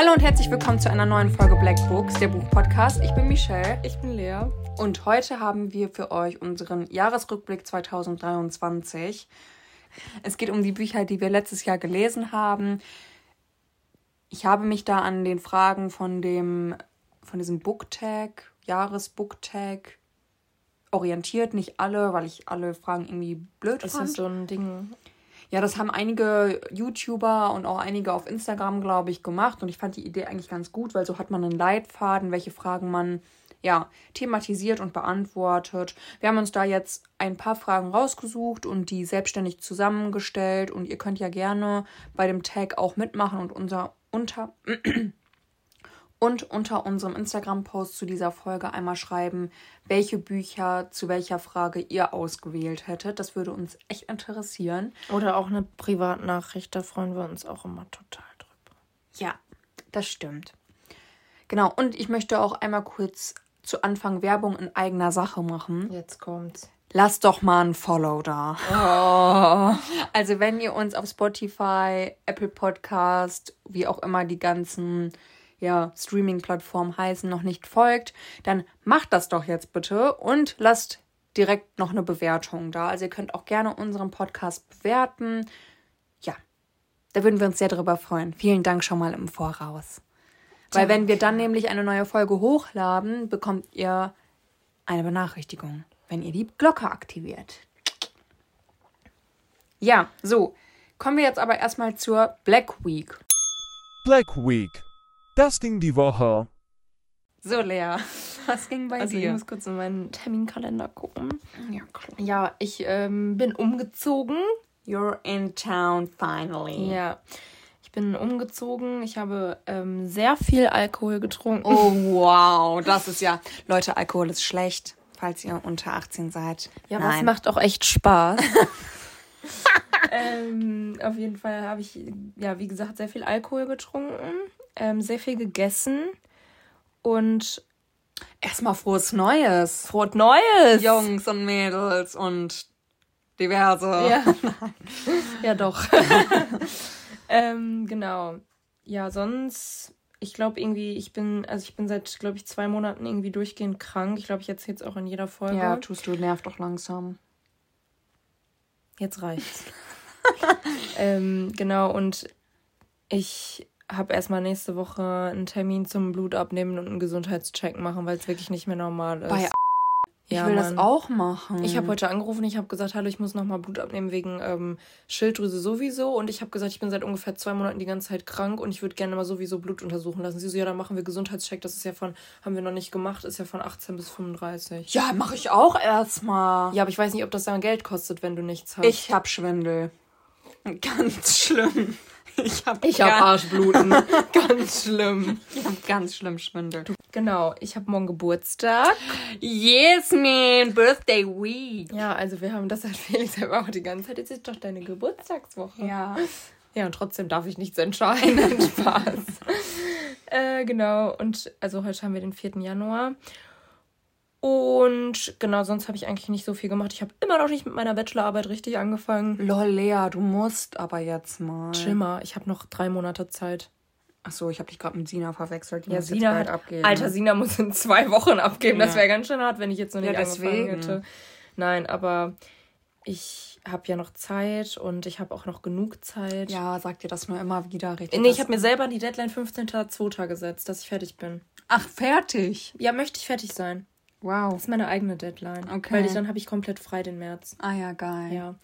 Hallo und herzlich willkommen zu einer neuen Folge Black Books, der Buchpodcast. Ich bin Michelle. Ich bin Lea. Und heute haben wir für euch unseren Jahresrückblick 2023. Es geht um die Bücher, die wir letztes Jahr gelesen haben. Ich habe mich da an den Fragen von dem von diesem Booktag, Jahresbooktag orientiert. Nicht alle, weil ich alle Fragen irgendwie blöd Ist fand. das so ein Ding? Ja, das haben einige YouTuber und auch einige auf Instagram, glaube ich, gemacht. Und ich fand die Idee eigentlich ganz gut, weil so hat man einen Leitfaden, welche Fragen man ja thematisiert und beantwortet. Wir haben uns da jetzt ein paar Fragen rausgesucht und die selbstständig zusammengestellt. Und ihr könnt ja gerne bei dem Tag auch mitmachen und unser unter und unter unserem Instagram-Post zu dieser Folge einmal schreiben, welche Bücher zu welcher Frage ihr ausgewählt hättet. Das würde uns echt interessieren. Oder auch eine Privatnachricht, da freuen wir uns auch immer total drüber. Ja, das stimmt. Genau, und ich möchte auch einmal kurz zu Anfang Werbung in eigener Sache machen. Jetzt kommt's. Lasst doch mal ein Follow da. Oh. Also wenn ihr uns auf Spotify, Apple Podcast, wie auch immer die ganzen ja, Streaming-Plattformen heißen, noch nicht folgt, dann macht das doch jetzt bitte und lasst direkt noch eine Bewertung da. Also ihr könnt auch gerne unseren Podcast bewerten. Ja, da würden wir uns sehr darüber freuen. Vielen Dank schon mal im Voraus. Weil wenn wir dann nämlich eine neue Folge hochladen, bekommt ihr eine Benachrichtigung, wenn ihr die Glocke aktiviert. Ja, so. Kommen wir jetzt aber erstmal zur Black Week. Black Week. Das Ding die Woche. So, Lea, was ging bei Also ich dir? muss kurz in meinen Terminkalender gucken. Ja, klar. Ja, ich ähm, bin umgezogen. You're in town finally. Ja. Ich bin umgezogen. Ich habe ähm, sehr viel Alkohol getrunken. Oh, wow. Das ist ja. Leute, Alkohol ist schlecht, falls ihr unter 18 seid. Ja, aber es Nein. macht auch echt Spaß. ähm, auf jeden Fall habe ich, ja, wie gesagt, sehr viel Alkohol getrunken, ähm, sehr viel gegessen und Erstmal frohes Neues. frohes Neues. Jungs und Mädels und diverse. Ja, ja doch. ähm, genau. Ja, sonst, ich glaube irgendwie, ich bin, also ich bin seit, glaube ich, zwei Monaten irgendwie durchgehend krank. Ich glaube, ich erzähle es auch in jeder Folge. Ja, tust du, nervt doch langsam. Jetzt reicht's. ähm, genau, und ich habe erstmal nächste Woche einen Termin zum Blut abnehmen und einen Gesundheitscheck machen, weil es wirklich nicht mehr normal ist. Bei Ich Ja, will das Mann. auch machen. Ich habe heute angerufen, ich habe gesagt, hallo, ich muss nochmal Blut abnehmen wegen ähm, Schilddrüse sowieso. Und ich habe gesagt, ich bin seit ungefähr zwei Monaten die ganze Zeit krank und ich würde gerne mal sowieso Blut untersuchen lassen. Sie so, ja, dann machen wir Gesundheitscheck. Das ist ja von, haben wir noch nicht gemacht, ist ja von 18 bis 35. Ja, mache ich auch erstmal. Ja, aber ich weiß nicht, ob das dann Geld kostet, wenn du nichts hast. Ich hab Schwindel. Ganz schlimm. Ich hab, ich habe ganz, Arschbluten. Ganz schlimm. ich hab ganz schlimm Schwindel. Genau, ich habe morgen Geburtstag. Yes, man. Birthday week. Ja, also wir haben das halt Felix aber auch die ganze Zeit. Jetzt ist doch deine Geburtstagswoche. Ja. Ja, und trotzdem darf ich nichts entscheiden. Spaß. äh, genau, und also heute haben wir den 4. Januar. Und genau, sonst habe ich eigentlich nicht so viel gemacht. Ich habe immer noch nicht mit meiner Bachelorarbeit richtig angefangen. Lol, Lea, du musst aber jetzt mal. Schimmer, ich habe noch drei Monate Zeit. Achso, ich habe dich gerade mit Sina verwechselt. Die Ja, muss Sina hat, abgeben. Alter, Sina muss in zwei Wochen abgeben. Das Ja. wäre ganz schön hart, wenn ich jetzt noch nicht Ja, angefangen hätte. Nein, aber ich habe ja noch Zeit und ich habe auch noch genug Zeit. Ja, sag dir das nur immer wieder richtig. Nee, ich habe mir selber die Deadline 15.02. gesetzt, dass ich fertig bin. Ach, fertig. Ja, möchte ich fertig sein. Wow. Das ist meine eigene Deadline. Okay. Weil ich, dann habe ich komplett frei den März. Ah ja, geil. Ja.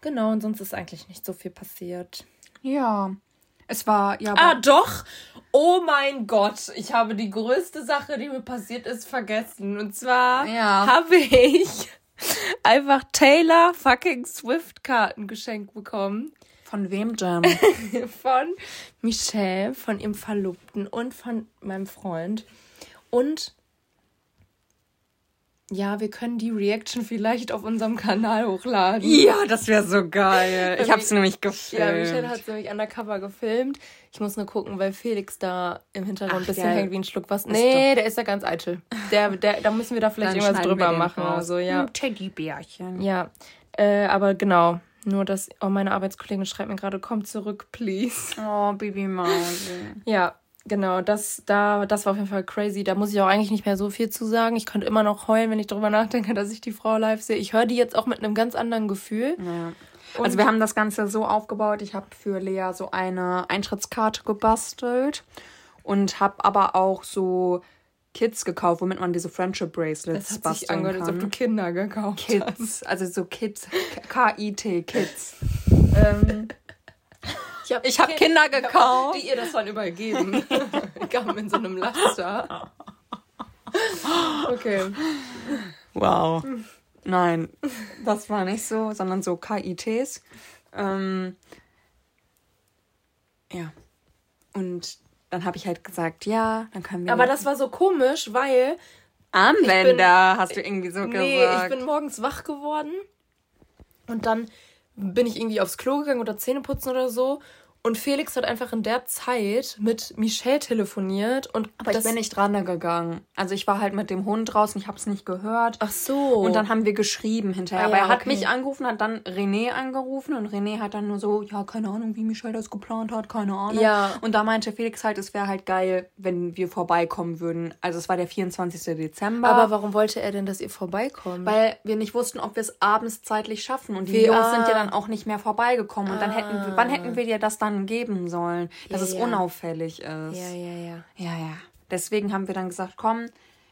Genau, und sonst ist eigentlich nicht so viel passiert. Ja. Es war, ja, Ah, doch! Oh mein Gott, ich habe die größte Sache, die mir passiert ist, vergessen. Und zwar Ja. habe ich einfach Taylor fucking Swift Karten geschenkt bekommen. von wem denn? Von Michelle, von ihrem Verlobten und von meinem Freund. Und ja, wir können die Reaction vielleicht auf unserem Kanal hochladen. ja, das wäre so geil. Ich hab's nämlich gefilmt. Ja, Michelle hat es nämlich undercover gefilmt. Ich muss nur gucken, weil Felix da im Hintergrund ein bisschen der hängt wie ein Schluck ist Nee, der ist ja ganz eitel. Der, der, da müssen wir da vielleicht Dann irgendwas drüber machen raus. oder so, ja. Ein Teddybärchen. Ja, äh, aber genau. Nur, dass oh, meine Arbeitskollegin schreibt mir gerade, komm zurück, please. Oh, Baby Mausi. Ja, Genau, das, da, das war auf jeden Fall crazy. Da muss ich auch eigentlich nicht mehr so viel zu sagen. Ich könnte immer noch heulen, wenn ich darüber nachdenke, dass ich die Frau live sehe. Ich höre die jetzt auch mit einem ganz anderen Gefühl. Ja. Also wir haben das Ganze so aufgebaut. Ich habe für Lea so eine Eintrittskarte gebastelt und habe aber auch so Kits gekauft, womit man diese Friendship Bracelets Das hat sich angehört, als ob du Kinder gekauft hast. Kids, also so Kids, K-I-T, Kids. ähm, Ich habe hab Kinder gekauft. Die ihr das dann übergeben. Die kamen in so einem Laster. Okay. wow. Nein, das war nicht so, sondern so KITs. Ähm, ja. Und dann habe ich halt gesagt, ja, dann können wir. Aber das war so komisch, weil Armbänder, hast du irgendwie so Nee, gesagt. ich bin morgens wach geworden und dann bin ich irgendwie aufs Klo gegangen oder Zähne putzen oder so. Und Felix hat einfach in der Zeit mit Michelle telefoniert und aber ich bin nicht dran gegangen. Also ich war halt mit dem Hund draußen, ich habe es nicht gehört. Ach so. Und dann haben wir geschrieben hinterher. Ah, Aber ja, er hat okay. mich angerufen, hat dann René angerufen und René hat dann nur so, ja, keine Ahnung, wie Michelle das geplant hat, keine Ahnung. Ja. Und da meinte Felix halt, es wäre halt geil, wenn wir vorbeikommen würden. Also es war der 24. Dezember. Aber warum wollte er denn, dass ihr vorbeikommt? weil wir nicht wussten, ob wir es abends zeitlich schaffen. Und die Wie- Jungs ah. sind ja dann auch nicht mehr vorbeigekommen. Und dann hätten wir, wann hätten wir dir das dann geben sollen, dass Ja, es ja. unauffällig ist. ja, ja, ja. Ja, ja. Deswegen haben wir dann gesagt, komm,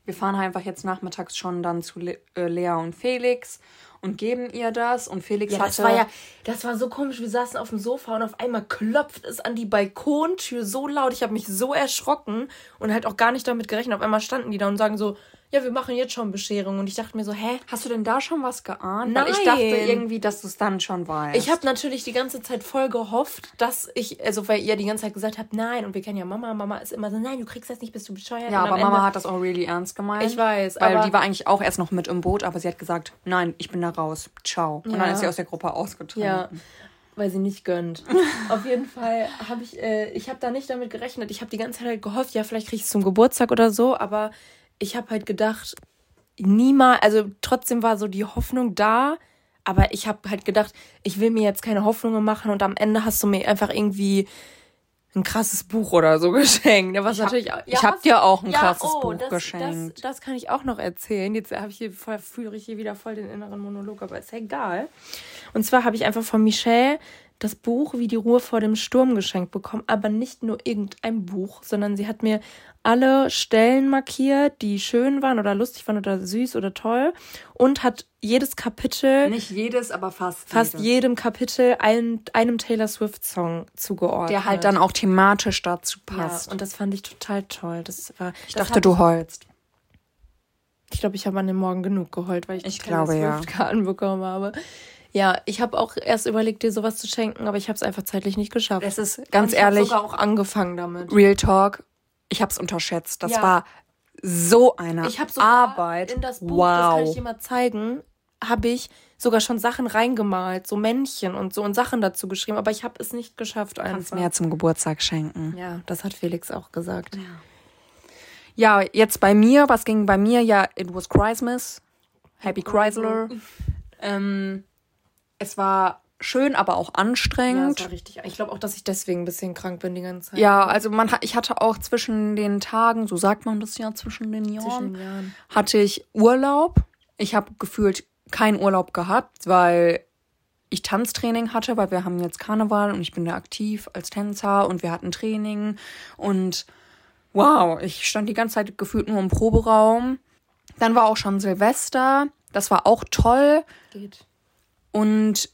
wir fahren einfach jetzt nachmittags schon dann zu Le äh, Lea und Felix und geben ihr das. Und Felix Ja, hatte. das war ja, das war so komisch. Wir saßen auf dem Sofa und auf einmal klopft es an die Balkontür so laut. Ich habe mich so erschrocken und halt auch gar nicht damit gerechnet. Auf einmal standen die da und sagen so, ja, wir machen jetzt schon Bescherung. Und ich dachte mir so, hä? Hast du denn da schon was geahnt? Weil ich dachte Nein. irgendwie, dass du es dann schon weißt. Ich habe natürlich die ganze Zeit voll gehofft, dass ich, also weil ihr die ganze Zeit gesagt habt, nein, und wir kennen ja Mama, Mama ist immer so, nein, du kriegst das nicht, bist du bescheuert. ja, Und aber Mama Ende- hat das auch really ernst gemeint. Ich weiß, Weil aber- die war eigentlich auch erst noch mit im Boot, aber sie hat gesagt, nein, ich bin da raus. Ciao. Und dann Ja. ist sie aus der Gruppe ausgetreten. Ja, weil sie nicht gönnt. Auf jeden Fall habe ich, äh, ich habe da nicht damit gerechnet. Ich habe die ganze Zeit halt gehofft, ja, vielleicht krieg ich es zum Geburtstag oder so, aber ich habe halt gedacht, niemals, also trotzdem war so die Hoffnung da, aber ich habe halt gedacht, ich will mir jetzt keine Hoffnungen machen und am Ende hast du mir einfach irgendwie ein krasses Buch oder so geschenkt. Ja, was Ich hab- natürlich auch, ich hab hast dir auch ein krasses oh, Buch das, geschenkt. Das, das kann ich auch noch erzählen. Jetzt habe ich hier voll, führe ich hier wieder voll den inneren Monolog, aber ist ja egal. Und zwar habe ich einfach von Michelle das Buch Wie die Ruhe vor dem Sturm geschenkt bekommen, aber nicht nur irgendein Buch, sondern sie hat mir alle Stellen markiert, die schön waren oder lustig waren oder süß oder toll und hat jedes Kapitel, Nicht jedes, aber fast. fast jedes. jedem Kapitel einem, einem Taylor Swift Song zugeordnet. Der halt dann auch thematisch dazu ja, passt. und das fand ich total toll. Das war, ich dachte, du heulst. Ich glaube, ich habe an dem Morgen genug geheult, weil ich, Ich Taylor glaube, ja. Swift-Karten bekommen habe. Ja, ich habe auch erst überlegt, dir sowas zu schenken, aber ich habe es einfach zeitlich nicht geschafft. Es ist ganz ich hab ehrlich, sogar auch angefangen damit. Real Talk, ich hab's unterschätzt. Das Ja. war so eine Ich habe sogar Arbeit. in das Buch, das kann ich wow. dir mal zeigen, habe ich sogar schon Sachen reingemalt, so Männchen und so und Sachen dazu geschrieben, aber ich habe es nicht geschafft Kannst einfach. mir ja zum Geburtstag schenken. Ja, das hat Felix auch gesagt. Ja, jetzt bei mir, was ging bei mir? Ja, it was Christmas. Happy Chrysler. ähm, es war schön, aber auch Ja, anstrengend. das war richtig. Ich glaube auch, dass ich deswegen ein bisschen krank bin die ganze Zeit. Ja, also man ich hatte auch zwischen den Tagen, so sagt man das ja, zwischen den Jahren, zwischen den Jahren. hatte ich Urlaub. Ich habe gefühlt keinen Urlaub gehabt, weil ich Tanztraining hatte, weil wir haben jetzt Karneval und ich bin da aktiv als Tänzer und wir hatten Training und wow, ich stand die ganze Zeit gefühlt nur im Proberaum. Dann war auch schon Silvester, das war auch toll Geht. Und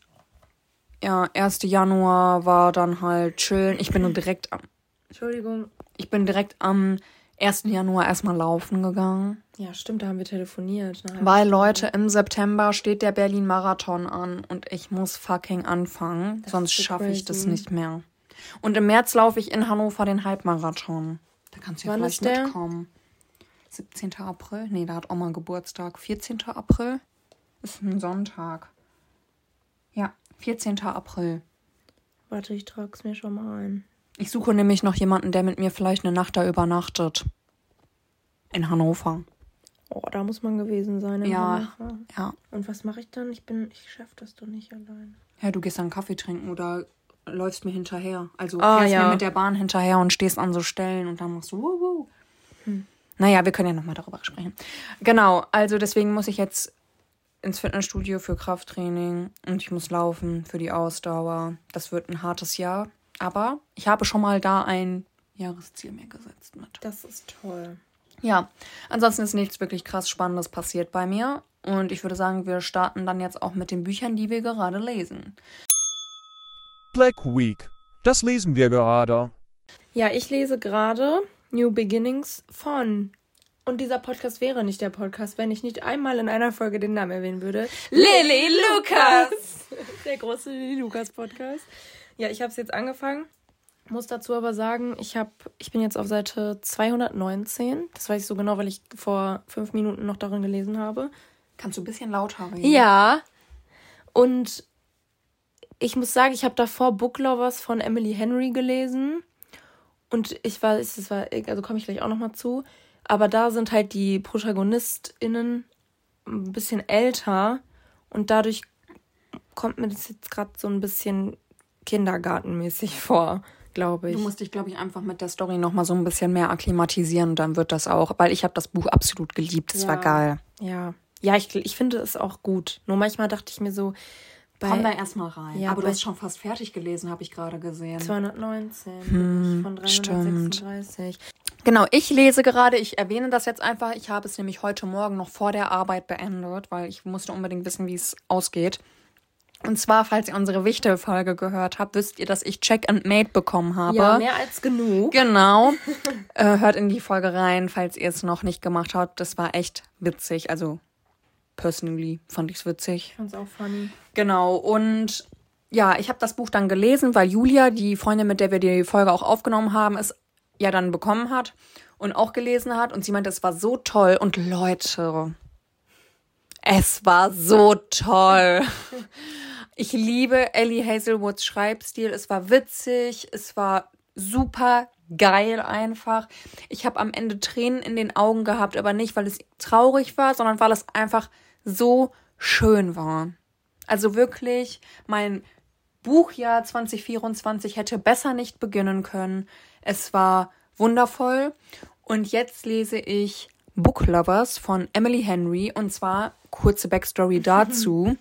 ja, 1. Januar war dann halt chillen. Ich bin nur direkt am, Entschuldigung. ich bin direkt am 1. Januar erstmal laufen gegangen. Ja, stimmt, da haben wir telefoniert. Ne? Weil Leute, im September steht der Berlin-Marathon an und ich muss fucking anfangen, sonst so schaffe ich das nicht mehr. Und im März laufe ich in Hannover den Halbmarathon. Da kannst du ja Wann vielleicht mitkommen. 17. April? Nee, da hat Oma Geburtstag. 14. April? Ist ein Sonntag. Ja, 14. April. Warte, ich trag's mir schon mal ein. Ich suche nämlich noch jemanden, der mit mir vielleicht eine Nacht da übernachtet. In Hannover. Oh, da muss man gewesen sein. in Ja. Hannover. Ja. Und was mache ich dann? Ich bin, ich schaff das doch nicht allein. Ja, du gehst dann Kaffee trinken oder läufst mir hinterher. Also Ah, fährst ja. mir mit der Bahn hinterher und stehst an so Stellen und dann machst du wuhu. Naja, wir können ja nochmal darüber sprechen. Genau, also deswegen muss ich jetzt ins Fitnessstudio für Krafttraining und ich muss laufen für die Ausdauer. Das wird ein hartes Jahr, aber ich habe schon mal da ein Jahresziel mir gesetzt mit. Das ist toll. Ja, ansonsten ist nichts wirklich krass Spannendes passiert bei mir. Und ich würde sagen, wir starten dann jetzt auch mit den Büchern, die wir gerade lesen. Black Week. Das lesen wir gerade. Ja, ich lese gerade New Beginnings von. Und dieser Podcast wäre nicht der Podcast, wenn ich nicht einmal in einer Folge den Namen erwähnen würde. Lilly Lukas! Der große Lilly Lukas Podcast. Ja, ich habe es jetzt angefangen. Muss dazu aber sagen, ich habe, ich bin jetzt auf Seite 219. Das weiß ich so genau, weil ich vor fünf Minuten noch darin gelesen habe. Kannst du ein bisschen lauter reden? Ja. Und ich muss sagen, ich habe davor Book Lovers von Emily Henry gelesen. Und ich war, es war, also komme ich gleich auch nochmal zu. Aber da sind halt die ProtagonistInnen ein bisschen älter. Und dadurch kommt mir das jetzt gerade so ein bisschen kindergartenmäßig vor, glaube ich. Du musst dich, glaube ich, einfach mit der Story noch mal so ein bisschen mehr akklimatisieren und dann wird das auch, weil ich habe das Buch absolut geliebt. Es war Ja. geil. Ja. Ja, ich, ich finde es auch gut. Nur manchmal dachte ich mir so, bei Komm da erstmal rein. Ja, Aber du hast schon fast fertig gelesen, habe ich gerade gesehen. 219 Hm, von stimmt. 336. Genau, ich lese gerade, ich erwähne das jetzt einfach. Ich habe es nämlich heute Morgen noch vor der Arbeit beendet, weil ich musste unbedingt wissen, wie es ausgeht. Und zwar, falls ihr unsere Wichtel-Folge gehört habt, wisst ihr, dass ich Check and Mate bekommen habe. Ja, mehr als genug. Genau. äh, hört in die Folge rein, falls ihr es noch nicht gemacht habt. Das war echt witzig. Also, personally fand ich es witzig. Ich fand's auch funny. Genau. Und ja, ich habe das Buch dann gelesen, weil Julia, die Freundin, mit der wir die Folge auch aufgenommen haben, es ja dann bekommen hat und auch gelesen hat. Und sie meinte, es war so toll. Und Leute, es war so toll. Ich liebe Ellie Hazelwoods Schreibstil. Es war witzig, es war super geil einfach. Ich habe am Ende Tränen in den Augen gehabt, aber nicht, weil es traurig war, sondern weil es einfach so schön war. Also wirklich, mein Buchjahr 2024 hätte besser nicht beginnen können. Es war wundervoll. Und jetzt lese ich Book Lovers von Emily Henry. Und zwar kurze Backstory dazu.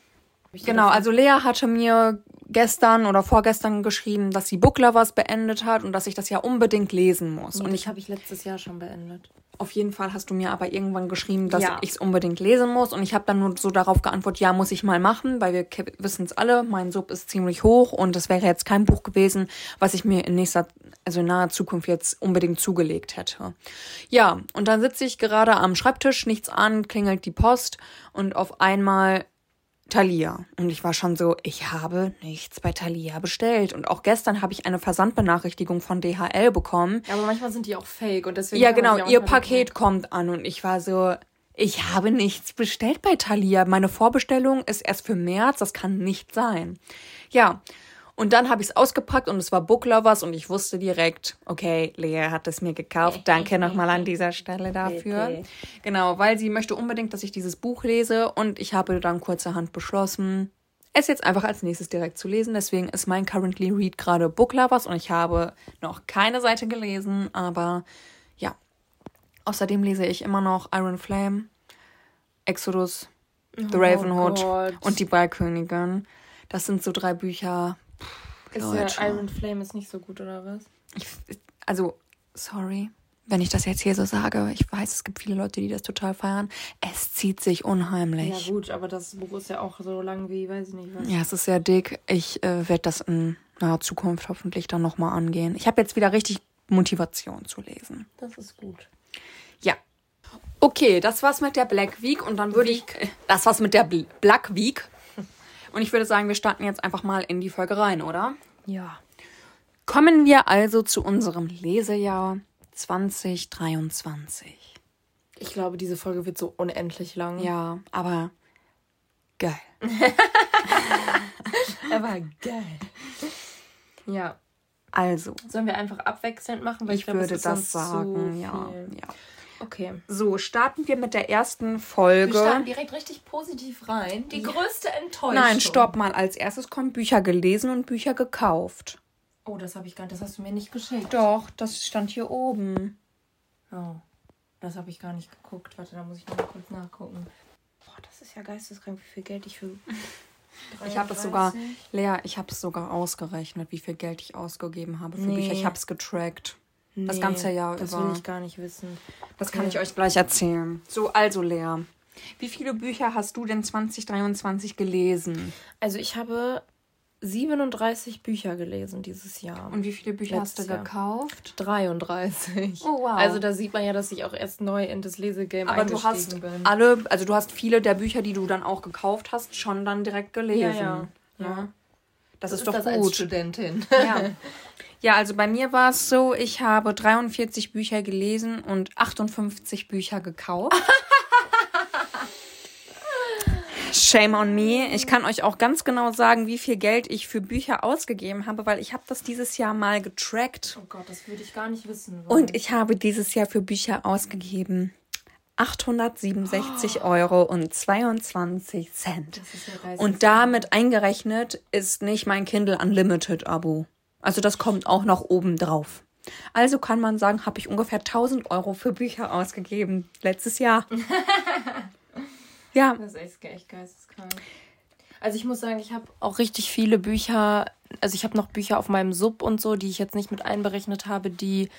Genau, also Lea hatte mir gestern oder vorgestern geschrieben, dass sie Book Lovers beendet hat und dass ich das ja unbedingt lesen muss. Und Und ich habe ich letztes Jahr schon beendet. auf jeden Fall hast du mir aber irgendwann geschrieben, dass Ja. ich es unbedingt lesen muss. Und ich habe dann nur so darauf geantwortet, ja, muss ich mal machen, weil wir wissen es alle, mein Sub ist ziemlich hoch und das wäre jetzt kein Buch gewesen, was ich mir in nächster, also in naher Zukunft jetzt unbedingt zugelegt hätte. Ja, und dann sitze ich gerade am Schreibtisch, nichts an, klingelt die Post und auf einmal Thalia. Und ich war schon so, ich habe nichts bei Thalia bestellt. Und auch gestern habe ich eine Versandbenachrichtigung von DHL bekommen. Ja, aber manchmal sind die auch fake und deswegen. Ja, genau, ihr Paket kommt an und ich war so, ich habe nichts bestellt bei Thalia. Meine Vorbestellung ist erst für März, das kann nicht sein. Ja, und dann habe ich es ausgepackt und es war Book Lovers und ich wusste direkt, okay, Lea hat es mir gekauft. Danke nochmal an dieser Stelle dafür. Bitte. Genau, weil sie möchte unbedingt, dass ich dieses Buch lese und ich habe dann kurzerhand beschlossen, es jetzt einfach als nächstes direkt zu lesen. Deswegen ist mein Currently Read gerade Book Lovers und ich habe noch keine Seite gelesen, aber ja. Außerdem lese ich immer noch Iron Flame, Exodus, The Ravenhood Oh Gott. und die Ballkönigin. Das sind so drei Bücher. Ist Leute. ja Iron Flame ist nicht so gut, oder was? Ich, also, sorry, wenn ich das jetzt hier so sage. Ich weiß, es gibt viele Leute, die das total feiern. Es zieht sich unheimlich. Ja, gut, aber das Buch ist ja auch so lang wie, weiß ich nicht was. Ja, es ist sehr dick. Ich äh, werde das in naher Zukunft hoffentlich dann nochmal angehen. Ich habe jetzt wieder richtig Motivation zu lesen. Das ist gut. Ja. Okay, das war's mit der Black Week und dann würde ich. Das war's mit der Bl Black Week. Und ich würde sagen, wir starten jetzt einfach mal in die Folge rein, oder? Ja. Kommen wir also zu unserem Lesejahr 2023. Ich glaube, diese Folge wird so unendlich lang. Ja, aber geil. aber geil. Ja. Also, Sollen wir einfach abwechselnd machen? Weil ich glaube, es würde das sagen, zu ja, ja. Okay. So, starten wir mit der ersten Folge. Wir starten direkt richtig positiv rein. Die größte Enttäuschung. Nein, stopp mal. Als erstes kommt Bücher gelesen und Bücher gekauft. Oh, das habe ich gar nicht. Das hast du mir nicht geschickt. Doch, das stand hier oben. Oh, das habe ich gar nicht geguckt. Warte, da muss ich noch mal kurz nachgucken. Boah, das ist ja geisteskrank, wie viel Geld ich für. Ich habe es sogar, 33? Lea, ich habe es sogar ausgerechnet, wie viel Geld ich ausgegeben habe für Nee. Bücher. Ich habe es getrackt. Das Nee, ganze Jahr Das über. will ich gar nicht wissen. Das kann ich euch gleich erzählen. So, also Lea. Wie viele Bücher hast du denn 2023 gelesen? Also, ich habe 37 Bücher gelesen dieses Jahr. Und wie viele Bücher hast du Letztes Jahr. gekauft? 33. Oh, wow. Also da sieht man ja, dass ich auch erst neu in das Lesegame Aber du eingestiegen hast bin. alle, also du hast viele der Bücher, die du dann auch gekauft hast, schon dann direkt gelesen. Ja, ja. Ja. Das, So ist doch das als gut. Studentin. Ja. ja, also bei mir war es so, ich habe 43 Bücher gelesen und 58 Bücher gekauft. Shame on me. Ich kann euch auch ganz genau sagen, wie viel Geld ich für Bücher ausgegeben habe, weil ich habe das dieses Jahr mal getrackt. Oh Gott, das würde ich gar nicht wissen. Und ich habe dieses Jahr für Bücher ausgegeben 867 Euro und 22 Cent. Das ist ja. Und damit eingerechnet ist nicht mein Kindle Unlimited Abo. Also das kommt auch noch oben drauf. Also kann man sagen, habe ich ungefähr 1000 Euro für Bücher ausgegeben letztes Jahr. ja, Das ist echt, echt geisteskrank. Also ich muss sagen, ich habe auch richtig viele Bücher, also ich habe noch Bücher auf meinem Sub und so, die ich jetzt nicht mit einberechnet habe, die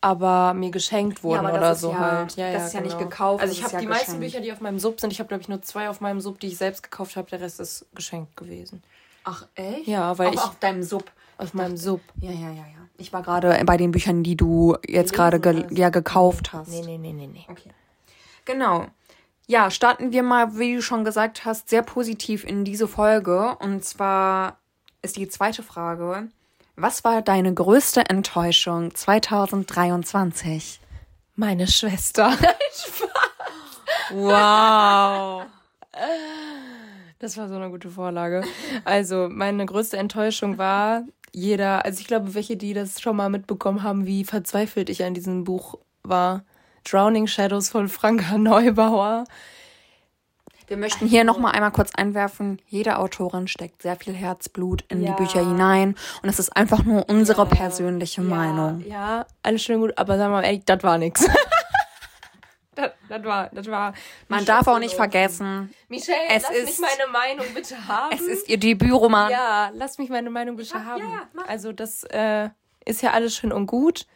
aber mir geschenkt wurden aber das oder so ja- halt. das ist ja nicht gekauft, Also ich habe ja die meisten. Bücher, die auf meinem Sub sind, ich habe glaube ich nur zwei auf meinem Sub, die ich selbst gekauft habe, der Rest ist geschenkt gewesen. Ach, echt? Ja, weil Auch ich auf deinem Sub. Auf meinem Sub. Ja, ja, ja, ja. Ich war gerade bei den Büchern, die du jetzt gerade ge ja, gekauft hast. Nee, nee, nee, nee, nee. Okay. Genau. Ja, starten wir mal, wie du schon gesagt hast, sehr positiv in diese Folge. Und zwar ist die zweite Frage. Was war deine größte Enttäuschung 2023? Meine Schwester. Wow. Das war so eine gute Vorlage. Also, meine größte Enttäuschung war, jeder, also ich glaube, welche, die das schon mal mitbekommen haben, wie verzweifelt ich an diesem Buch war. Drowning Shadows von Franka Neubauer. Wir möchten hier noch mal einmal kurz einwerfen, jede Autorin steckt sehr viel Herzblut in Ja. die Bücher hinein und es ist einfach nur unsere persönliche Meinung. Ja, alles schön gut, aber sagen wir mal ehrlich, das war nix. das, das war, das war. Man darf auch nicht vergessen, Michelle, Es lass ist- mich meine Meinung bitte haben. es ist ihr Debütroman. Ja, lass mich meine Meinung bitte haben. ja, mach. also das äh, ist ja alles schön und gut.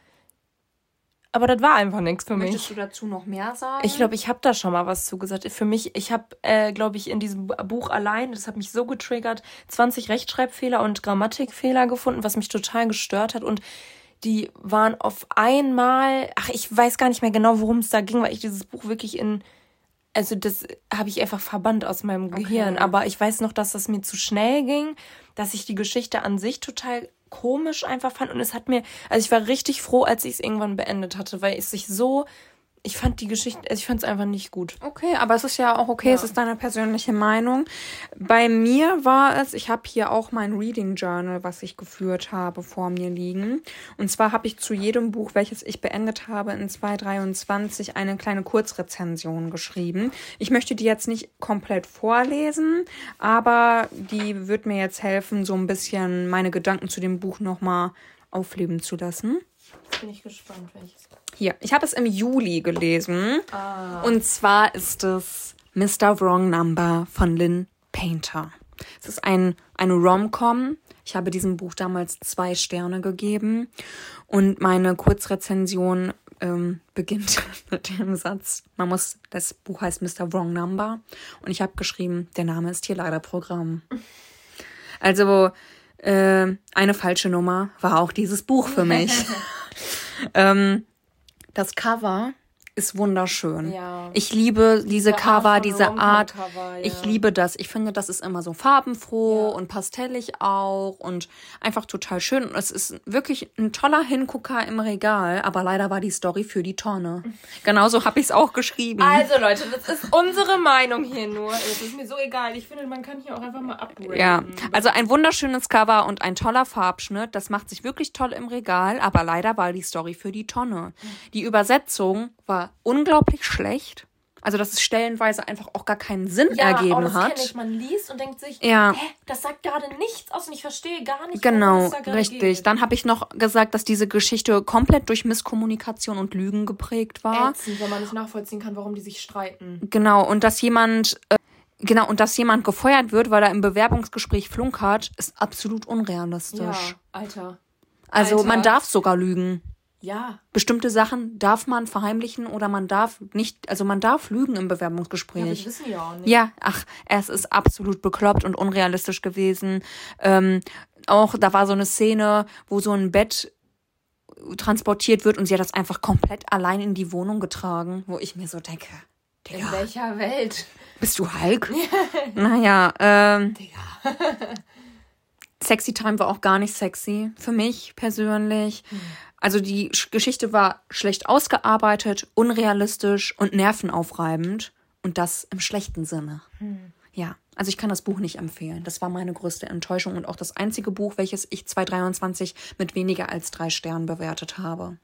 Aber das war einfach nichts für mich. Möchtest du dazu noch mehr sagen? Ich glaube, ich habe da schon mal was zugesagt. Für mich, ich habe, äh, glaube ich, in diesem Bu- Buch allein, das hat mich so getriggert, 20 Rechtschreibfehler und Grammatikfehler gefunden, was mich total gestört hat. Und die waren auf einmal, ach, ich weiß gar nicht mehr genau, worum es da ging, weil ich dieses Buch wirklich in, also das habe ich einfach verbannt aus meinem Gehirn. Aber ich weiß noch, dass das mir zu schnell ging, dass ich die Geschichte an sich total komisch einfach fand. Und es hat mir, also ich war richtig froh, als ich es irgendwann beendet hatte, weil es sich so, ich fand die Geschichte, also ich fand es einfach nicht gut. Okay, aber es ist ja auch okay, es ist deine persönliche Meinung. Bei mir war es, ich habe hier auch mein Reading Journal, was ich geführt habe, vor mir liegen. Und zwar habe ich zu jedem Buch, welches ich beendet habe in 2023, eine kleine Kurzrezension geschrieben. Ich möchte die jetzt nicht komplett vorlesen, aber die wird mir jetzt helfen, so ein bisschen meine Gedanken zu dem Buch nochmal aufleben zu lassen. Bin ich gespannt, welches. Hier, ich habe es im Juli gelesen. Und zwar ist es Mr. Wrong Number von Lynn Painter. Es ist ein, eine Rom-Com. Ich habe diesem Buch damals zwei Sterne gegeben. Und meine Kurzrezension ähm, beginnt mit dem Satz, man muss, das Buch heißt Mr. Wrong Number. Und ich habe geschrieben, der Name ist hier leider Programm. Also, äh, eine falsche Nummer war auch dieses Buch für mich. ähm, das Cover ist wunderschön. Ja. Ich liebe diese, Art Cover, von diese Art. Rom-Com-Cover, ja. Ich liebe das. Ich finde, das ist immer so farbenfroh und pastellig auch und einfach total schön. Und es ist wirklich ein toller Hingucker im Regal, aber leider war die Story für die Tonne. Genauso habe ich es auch geschrieben. Also Leute, das ist unsere Meinung hier nur. Es ist mir so egal. Ich finde, man kann hier auch einfach mal upgraden. Ja, also ein wunderschönes Cover und ein toller Farbschnitt. Das macht sich wirklich toll im Regal, aber leider war die Story für die Tonne. Die Übersetzung war war unglaublich schlecht. Also, dass es stellenweise einfach auch gar keinen Sinn ergeben oh, das hat. ich. Man liest und denkt sich, Ja. hä, das sagt gerade nichts aus und ich verstehe gar nicht, Genau, da richtig. geht. Dann habe ich noch gesagt, dass diese Geschichte komplett durch Misskommunikation und Lügen geprägt war. Ätzend, wenn man nicht nachvollziehen kann, warum die sich streiten. Genau, und dass jemand, äh, genau, und dass jemand gefeuert wird, weil er im Bewerbungsgespräch flunkert, ist absolut unrealistisch. Ja, Alter. also Alter. man darf sogar lügen. Ja, Bestimmte Sachen darf man verheimlichen oder man darf nicht, also man darf lügen im ja aber das Bewerbungsgespräch. wissen ja auch nicht. Ja, ach, es ist absolut bekloppt und unrealistisch gewesen. Ähm, auch da war so eine Szene, wo so ein Bett transportiert wird und sie hat das einfach komplett allein in die Wohnung getragen, wo ich mir so denke, In Digga, welcher Welt? bist du Hulk? naja, ähm, Digga. Sexy Time war auch gar nicht sexy für mich persönlich. Also die Sch- Geschichte war schlecht ausgearbeitet, unrealistisch und nervenaufreibend und das im schlechten Sinne. Ja, also ich kann das Buch nicht empfehlen. Das war meine größte Enttäuschung und auch das einzige Buch, welches ich 2023 mit weniger als drei Sternen bewertet habe.